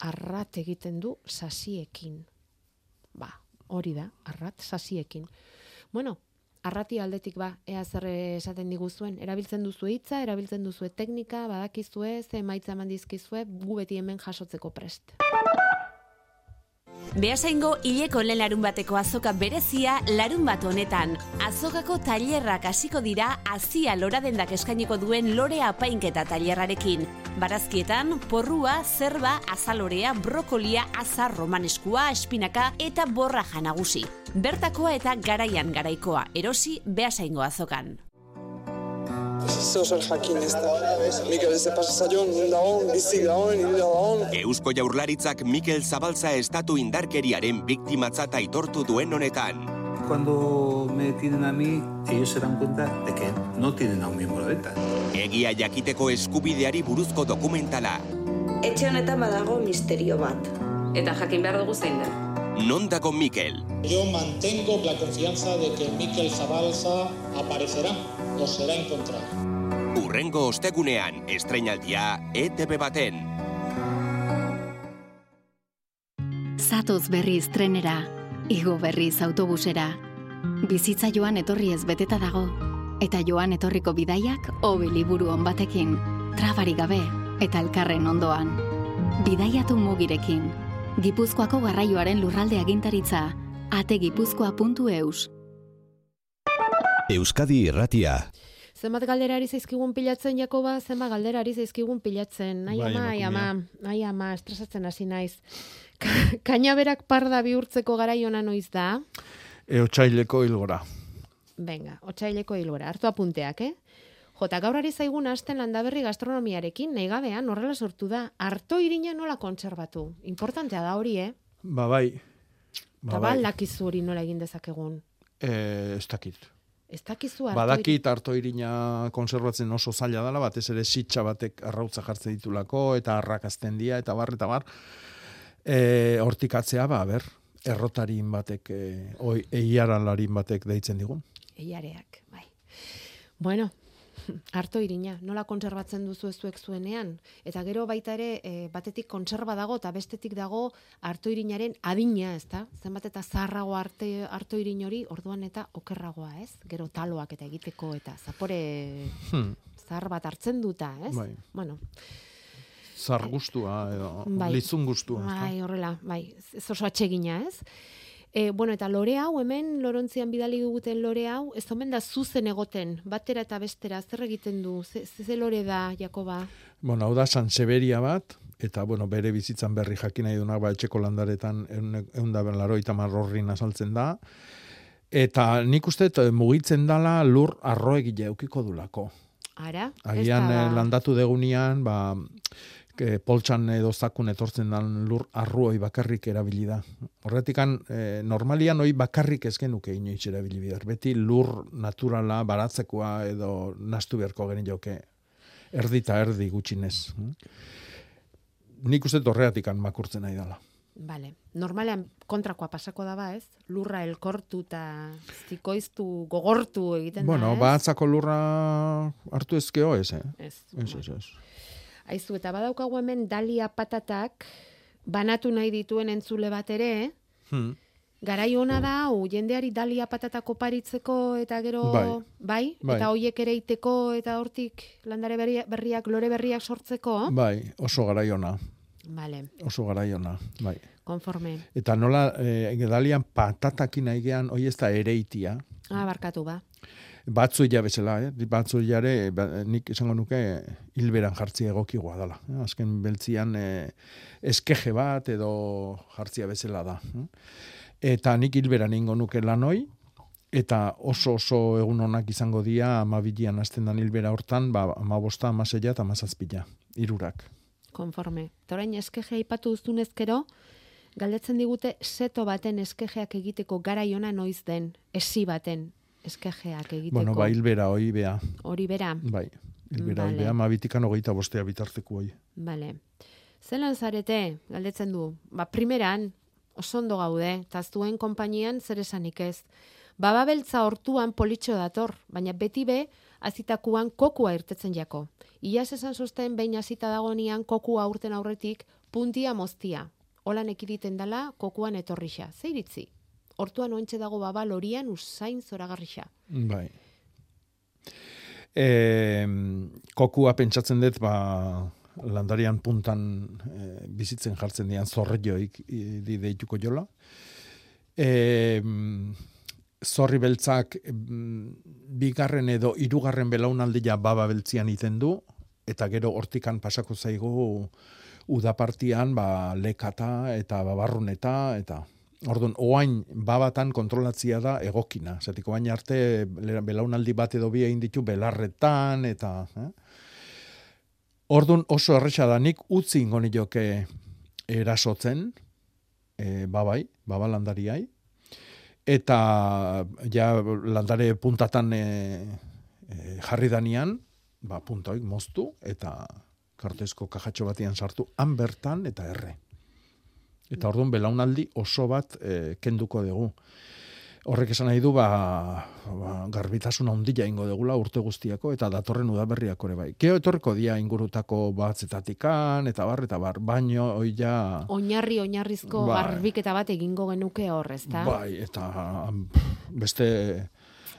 Arrat egiten du sasiekin. Ba, hori da, arrat sasiekin. Bueno, arrati aldetik ba, ea zer esaten diguzuen. Erabiltzen duzu hitza, erabiltzen duzu teknika, badakizue, ze emaitza eman dizkizue, gu beti hemen jasotzeko prest. Beasaingo hileko lehen larun bateko azoka berezia larun bat honetan. Azokako tailerrak hasiko dira azia lora dendak eskainiko duen lore apainketa tailerrarekin. Barazkietan, porrua, zerba, azalorea, brokolia, azar romaneskua, espinaka eta borraja nagusi. Bertakoa eta garaian garaikoa, erosi beasaingo azokan. Zeo zer jakin ez da. Mikel ez pasa zaion, dagoen, bizik dagoen, dagoen. Eusko Jaurlaritzak Mikel Zabalza estatu indarkeriaren biktimatzat aitortu duen honetan. Cuando me tienen a mí, ellos se dan cuenta de que no tienen a un miembro de ETA. Egia jakiteko eskubideari buruzko dokumentala. Etxe honetan badago misterio bat. Eta jakin behar dugu zein da. Non dago Mikel? Yo mantengo la confianza de que Mikel Zabalza aparecerá o será encontrado. Urrengo ostegunean, estrenaldia ETV baten. Zatoz berriz trenera, igo berriz autobusera. Bizitza joan etorri ez beteta dago, eta joan etorriko bidaiak hobe liburu on batekin, trabari gabe eta elkarren ondoan. Bidaiatu mugirekin. Gipuzkoako garraioaren lurralde agintaritza, ategipuzkoa.eus. Euskadi Irratia. Zenbat galdera ari zaizkigun pilatzen, Jakoba, zenbat galdera ari zaizkigun pilatzen. Ai Bai, ama, ai ama, ai ama, estresatzen hasi naiz. Ka- Kainaberak parda bihurtzeko garaiona noiz da? E, otsaileko hilgora. Venga, otsaileko hilgora, hartu apunteak, eh? Jota, gaur ari zaigun hasten landaberri gastronomiarekin, nahi gabean, horrela sortu da, harto irina nola kontserbatu. Importantea da hori, eh? Ba, bai. Ba, Ba, bai. hori nola egin dezakegun. E, ez dakit. Ez dakizu harto Badakit harto irina konserbatzen oso zaila dela, batez ere sitxa batek arrautza jartze ditulako, eta arrakazten dia, eta bar, eta bar. E, hortikatzea, ba, ber, errotarin batek, e, oi, eiaralarin batek deitzen digun. Eiareak, bai. Bueno, harto irina, nola kontserbatzen duzu zuek zuenean? Eta gero baita ere, e, batetik kontserba dago, eta bestetik dago harto irinaren adina, ez da? Zenbat eta zaharrago arte harto irin hori, orduan eta okerragoa, ez? Gero taloak eta egiteko, eta zapore Hmm. zahar bat hartzen duta, ez? Bai. Bueno, Zar gustua, edo Bai. lizun gustua. ezta? Bai, horrela, bai, ez oso atsegina, ez? E, bueno, eta lore hau, hemen Lorontzian bidali duguten lore hau, ez omen da zuzen egoten, batera eta bestera, zer egiten du, ze, ze, lore da, Jakoba? Bueno, hau da Sanseberia bat, eta bueno, bere bizitzan berri jakin nahi dunak, ba, etxeko landaretan egun da laroita marrorrin azaltzen da. Eta nik uste eh, mugitzen dala lur arroegile eukiko dulako. Ara? Agian eh, landatu degunian, ba, ke, poltsan edo zakun etortzen dan lur arruoi bakarrik erabili da. Horretikan, eh, normalian hoi bakarrik ez genuke inoiz erabili bidar. Beti lur naturala, baratzekoa edo nastu beharko geni joke. Erdi eta erdi gutxinez. Nik uste dut horreatikan makurtzen nahi dela. Bale, normalean kontrakoa pasako da ba, ez? Lurra elkortu eta zikoiztu, gogortu egiten Bueno, da, ez? batzako lurra hartu ezkeo ez, eh? Ez, Ez, ez, ez. Aizu, eta badaukagu hemen dalia patatak, banatu nahi dituen entzule bat ere, Hmm. Garai ona da, hau, jendeari dalia patatako paritzeko eta gero, Bai. bai? Bai. Eta hoiek ere iteko eta hortik landare berria- berriak, lore berriak sortzeko. Bai, oso garaiona. Vale, Oso garaiona, bai. konforme. Eta nola, eh, gedalian patatakin aigean, hoi ez da ereitia. Ah, barkatu ba. Batzu ja bezala, eh? batzu jare, ba, nik esango nuke hilberan jartzia egokigoa dela. Eh? Azken beltzian eh, eskeje bat edo jartzia bezala da. eh? Eta nik hilberan ingo nuke lanoi, eta oso oso egun onak izango dira amabidian hasten dan hilbera hortan, ba, amabosta, amaseia eta amazazpila, irurak. Konforme. Eta orain eskeje aipatu duzun ezkero, galdetzen digute seto baten eskejeak egiteko garaiona noiz den, esi baten eskejeak egiteko. Bueno, ba, hilbera hoi bea. Hori bera. Bai, hilbera hoi Vale. bea, amabitikan hogeita bostea bitarteko hoi. Bale. Zelan zarete, galdetzen du, ba, primeran, oso ondo gaude, eta zuen konpainian zer esanik ez. Baba beltza hortuan politxo dator, baina beti be, azitakuan kokua irtetzen jako. Iaz esan sosten behin azita dagoenian kokua urten aurretik puntia moztia. Holan ekiditen dala kokuan etorrixa. Zeiritzi? Hortuan ointxe dago baba lorian usain zoragarrixa. Bai. E, kokua pentsatzen dut, ba, landarian puntan e, bizitzen jartzen dian zorreioik i- di deituko jola. E, zorri beltzak bigarren edo hirugarren belaunaldia baba beltzian iten du, eta gero hortikan pasako zaigu udapartian ba, lekata eta babarruneta eta Orduan, oain babatan kontrolatzia da egokina. Zatik, oain arte belaunaldi bat edo bi egin ditu belarretan eta... Eh? Orduan oso erresa da nik utzi ingo nioke erasotzen, e, babai, baba landariai, eta ja landare puntatan e, e, jarri danian, ba, puntoik moztu, eta kartezko kajatxo batian sartu, han bertan eta erre. Eta orduan belaunaldi oso bat e, kenduko dugu. Horrek esan nahi du, ba, ba, garbitasun handia ingo degula urte guztiako, eta datorren udaberriak ere bai. Geo etorriko dia ingurutako batzetatikan, eta bar, eta bar, baino, oi ja... Oinarri, oinarrizko Bai. garbiketa bat egingo genuke hor, ezta? Bai, eta beste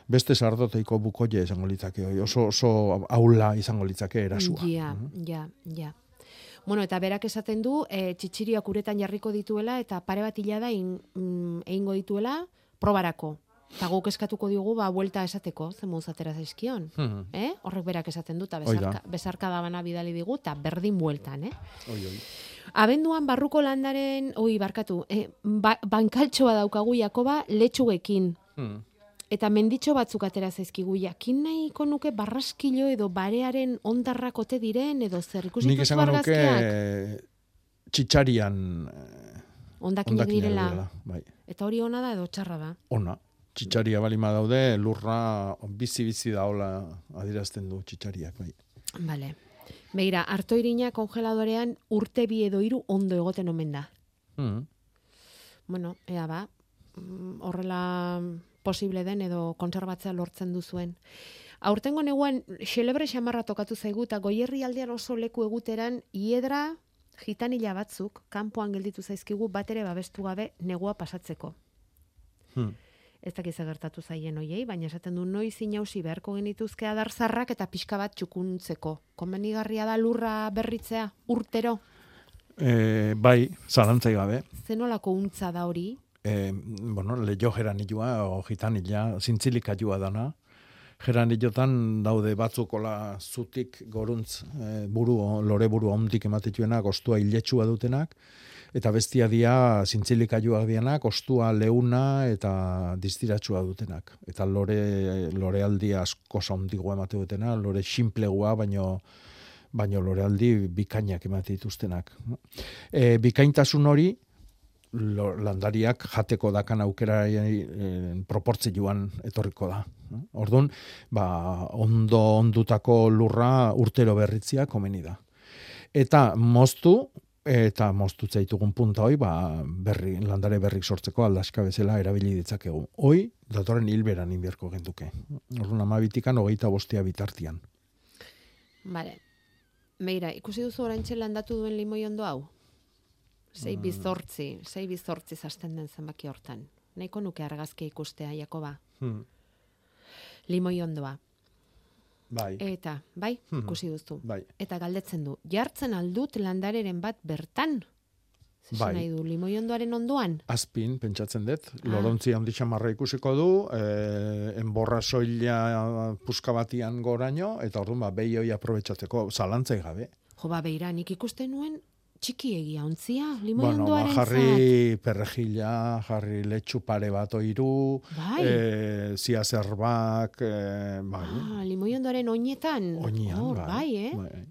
beste sardoteiko bukoie izango litzake, oso, oso aula izango litzake erasua. Ja, ja, ja. Bueno, eta berak esaten du, e, txitxiriak uretan jarriko dituela, eta pare bat hila da in, mm, egingo dituela probarako. Eta guk eskatuko diogu, ba, buelta esateko, zen moduz atera zaizkion. Mhm. Eh? Horrek berak esaten du, eta bezarka, bezarka da bana bidali digu, eta berdin bueltan, eh? Oi, oi. Abenduan barruko landaren, oi, barkatu, eh, ba, bankaltxoa daukagu Jakoba letxugekin. Hmm. Eta menditxo batzuk atera zaizkigu, jakin nahiko nuke barraskilo edo barearen ondarrak ote diren, edo zer ikusi Nik esango nuke argazkiak? txitxarian Ondakinak direla. bai. Eta hori ona da edo txarra da. ona. Txitxaria balima daude, lurra bizi-bizi da hola adierazten du txitxariak, bai. Bale. Begira, artoirina kongeladorean urte bi edo hiru ondo egoten omen da. Hmm. Bueno, ea ba, mm, horrela posible den edo kontserbatzea lortzen duzuen. Aurtengo neguan xelebre xamarra tokatu zaigu eta goierri aldean oso leku eguteran iedra gitanila batzuk kanpoan gelditu zaizkigu bat ere babestu gabe negua pasatzeko. Hmm. Ez dakiz gertatu zaien hoiei, baina esaten du noiz inausi beharko genituzke adartzarrak eta pixka bat txukuntzeko. Komenigarria da lurra berritzea, urtero. E, bai, zalantzai gabe. Zenolako untza da hori? E, bueno, leio geranilua, o gitanila, zintzilik ajua dana. Geranilotan daude batzukola zutik goruntz e, buru, lore buru ondik ematetuenak, ostua iletsua dutenak, eta bestia dia zintzilik ajuak dianak, ostua leuna eta distiratsua dutenak. Eta lore, lorealdi asko ondigoa emate dutena, lore simplegua, baino baino lorealdi bikainak emate dituztenak. E, bikaintasun hori, landariak jateko dakan aukera e, proportzioan etorriko da. Orduan, ba, ondo ondutako lurra urtero berritzia komeni da. Eta moztu, eta moztutza ditugun punta hoi, ba, berri, landare berrik sortzeko aldaska bezala erabili ditzakegu. Hoi, datorren hilberan inbierko genduke. Orduan, amabitikan hogeita bostia bitartian. Bale. Meira, ikusi duzu orantxe landatu duen limoi ondo hau? Sei Mm. bizortzi, sei bizortzi zasten den zenbaki hortan. Nahiko nuke argazkia ikustea, Jakoba. Hmm. Limoi ondoa. Bai. Eta, bai, Mhm. ikusi duzu. Bai. Eta galdetzen du, jartzen aldut landareren bat bertan? Zer Bai. nahi du, limoiondoaren ondoan? Azpin, pentsatzen dut, Ah. lorontzi handi xamarra ikusiko du, eh, enborra soila puska batian goraino, eta orduan ba, behi hoi aprobetsatzeko zalantzai gabe. Jo, ba, beira, nik ikusten nuen txiki egia ontzia, Bueno, ba, limoiondoaren jarri perrejila, jarri letxu pare bat oiru, Bai. eh, zia zerbak, eh, bai, Ah, limoiondoaren oinetan. oinian, Hor, bai, bai, eh? bai,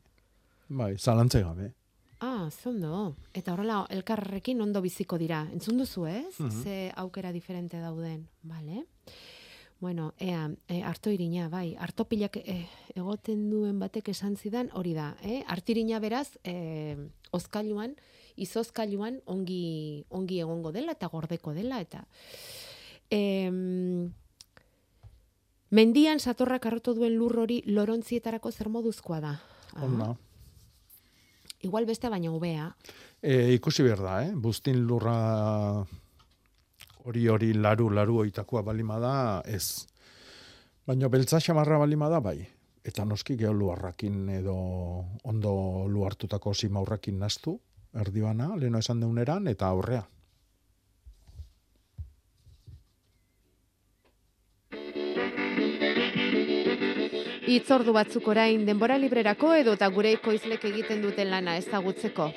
bai, zalantzai gabe. Ah, zondo. Eta horrela, elkarrekin ondo biziko dira. Entzun duzu, ez? Mhm. Ze aukera diferente dauden. Vale? Bueno, ea, e, harto irina, bai, harto pilak e, egoten duen batek esan zidan, hori da, eh? Artirina beraz, e, ozkailuan, izozkailuan ongi, ongi egongo dela eta gordeko dela, eta em, mendian satorrak arrotu duen lur hori lorontzietako zer moduzkoa da. Ah, Ona. Igual beste baina hobea. E, ikusi behar da, eh? Buztin lurra hori hori laru, laru oitakoa balima da, ez. Baina beltza xamarra balima da, bai. Eta noski geho luarrakin edo ondo luartutako simaurrakin nastu, erdibana, leno esan deuneran, eta aurrea. Itzordu batzuk orain denbora librerako edo eta gure ekoizlek egiten duten lana ezagutzeko.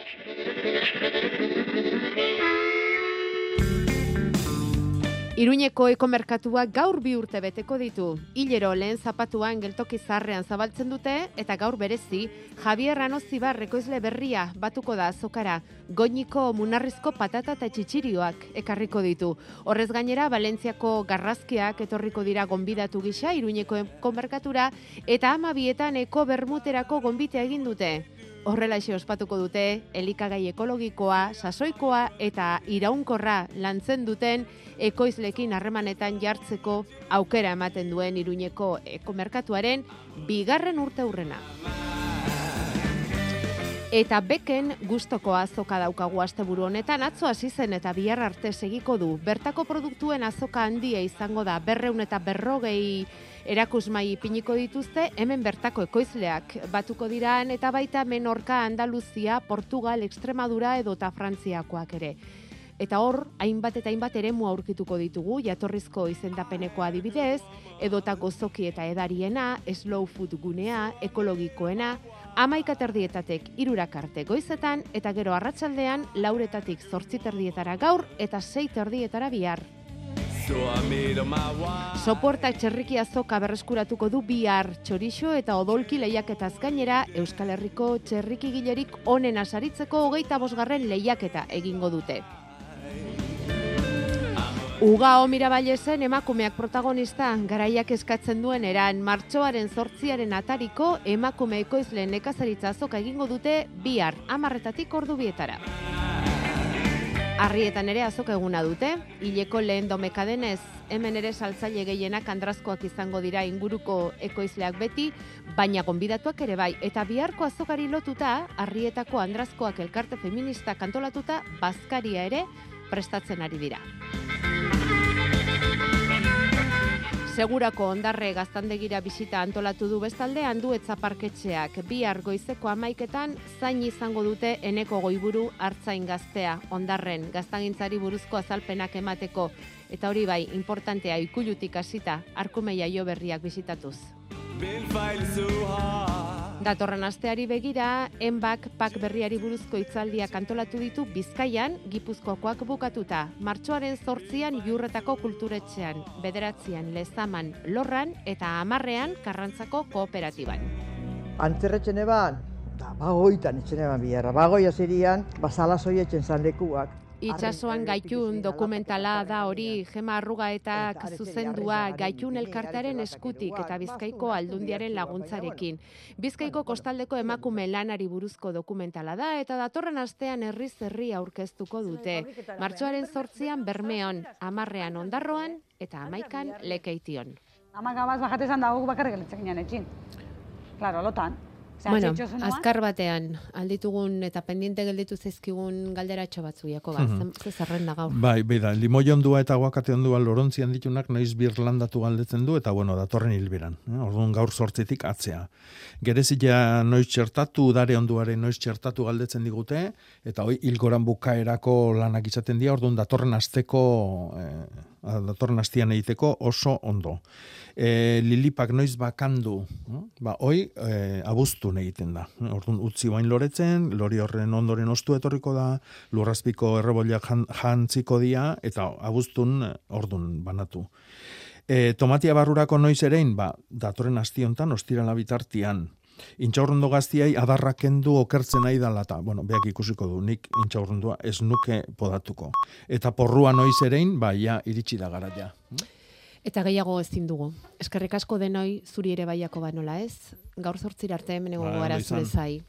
Iruñeko ekomerkatua gaur bi urte beteko ditu. Hilero lehen zapatuan geltoki zarrean zabaltzen dute eta gaur berezi Javier Anozibar ekoizle berria batuko da azokara. Goñiko munarrizko patata eta txitsirioak ekarriko ditu. Horrez gainera Valentziako garrazkiak etorriko dira gonbidatu gisa Iruñeko ekomerkatura eta ama bietan eko bermuterako gonbite egin dute. Horrelaxe ospatuko dute, elikagai ekologikoa, sasoikoa eta iraunkorra lantzen duten ekoizlekin harremanetan jartzeko aukera ematen duen iruñeko ekomerkatuaren bigarren urte hurrena. Eta beken gustoko azoka daukagu asteburu honetan atzo hasi zen eta bihar arte segiko du. Bertako produktuen azoka handia izango da berreun eta berrogei erakusmai ipiniko dituzte, hemen bertako ekoizleak batuko diraan eta baita Menorka, Andaluzia, Portugal, Extremadura edo eta Frantziakoak ere. Eta hor, hainbat eta hainbat eremu aurkituko ditugu, jatorrizko izendapeneko adibidez, edota gozoki eta edariena, slow food gunea, ekologikoena, amaika terdietatek irurak arte goizetan, eta gero arratsaldean lauretatik zortzi terdietara gaur, eta sei terdietara bihar. Soportak txerriki azoka berreskuratuko du bihar txorixo eta odolki lehiaketaz gainera Euskal Herriko txerriki gilerik onen asaritzeko hogeita bosgarren lehiaketa egingo dute. Ugao mirabailesen emakumeak protagonista garaiak eskatzen duen eran. Martxoaren zortziaren atariko emakume ekoizle nekazaritza azoka egingo dute bihar amarretatik ordu bietara. Arrietan ere azoka eguna dute, hileko lehen domeka denez, hemen ere saltzaile gehienak andrazkoak izango dira inguruko ekoizleak beti, baina gonbidatuak ere bai, eta biharko azokari lotuta, arrietako andrazkoak elkarte feminista kantolatuta, bazkaria ere prestatzen ari dira. Segurako ondarre gaztandegira bisita antolatu du bestalde handuetza parketxeak. Bihar goizeko amaiketan zain izango dute eneko goiburu hartzain gaztea ondarren gaztagintzari buruzko azalpenak emateko. Eta hori bai, importantea ikulutik hasita arkumeia jo berriak bisitatuz. Datorren asteari begira, enbak pak berriari buruzko hitzaldiak antolatu ditu Bizkaian, Gipuzkoakoak bukatuta. Martxoaren zortzian jurretako kulturetxean, bederatzean lezaman lorran eta amarrean karrantzako kooperatiban. Antzerretxen eban, da, bagoitan etxen eban biherra. Bagoia zirian, basala zoietzen zandekuak. Itxasoan gaitun dokumentala da hori Gema Arrugaetak zuzendua gaitun elkartearen eskutik eta Bizkaiko aldundiaren laguntzarekin. Bizkaiko kostaldeko emakume lanari buruzko dokumentala da eta datorren astean herriz herri aurkeztuko dute. Martxoaren zortzian Bermeon, amarrean ondarroan eta amaikan lekeition. Ama gabaz bajatezan dago bakarrik gelitzen ginen etxin. Claro, lotan. Bueno, azkar batean, alditugun eta pendiente gelditu zaizkigun galderatxo batzu, Jakoba, Mhm. ze zerrenda gaur. Bai, bai da, limoi ondua eta aguakate ondua lorontzian ditunak noiz birlandatu galdetzen du, eta bueno, datorren hilberan. Eh? Orduan gaur sortzitik atzea. Gerezia noiz txertatu, udare onduaren noiz txertatu galdetzen digute, eta hoi hilgoran bukaerako lanak izaten dira, orduan datorren asteko, eh, datorren astian egiteko oso ondo. E, lilipak noiz bakandu, eh? ba, hoi e, abuztun egiten da. Orduan utzi bain loretzen, lori horren ondoren ostu etorriko da, lurrazpiko erreboliak jan, jantziko dia, eta abuztun eh, ordun banatu. E, tomatia barrurako noiz erein, ba, datorren asti hontan, ostirala bitartian, Intxaurrondo gaztiai adarrak kendu okertzen nahi dala eta, bueno, beak ikusiko du, nik intxaurrondua ez nuke podatuko. Eta porrua noiz erein, ba, ja, iritsi da gara ja. Eta gehiago ezin dugu. Eskerrik asko denoi zuri ere baiako banola ez. Gaur zortzira arte hemen egongo Bai, gara zure zai.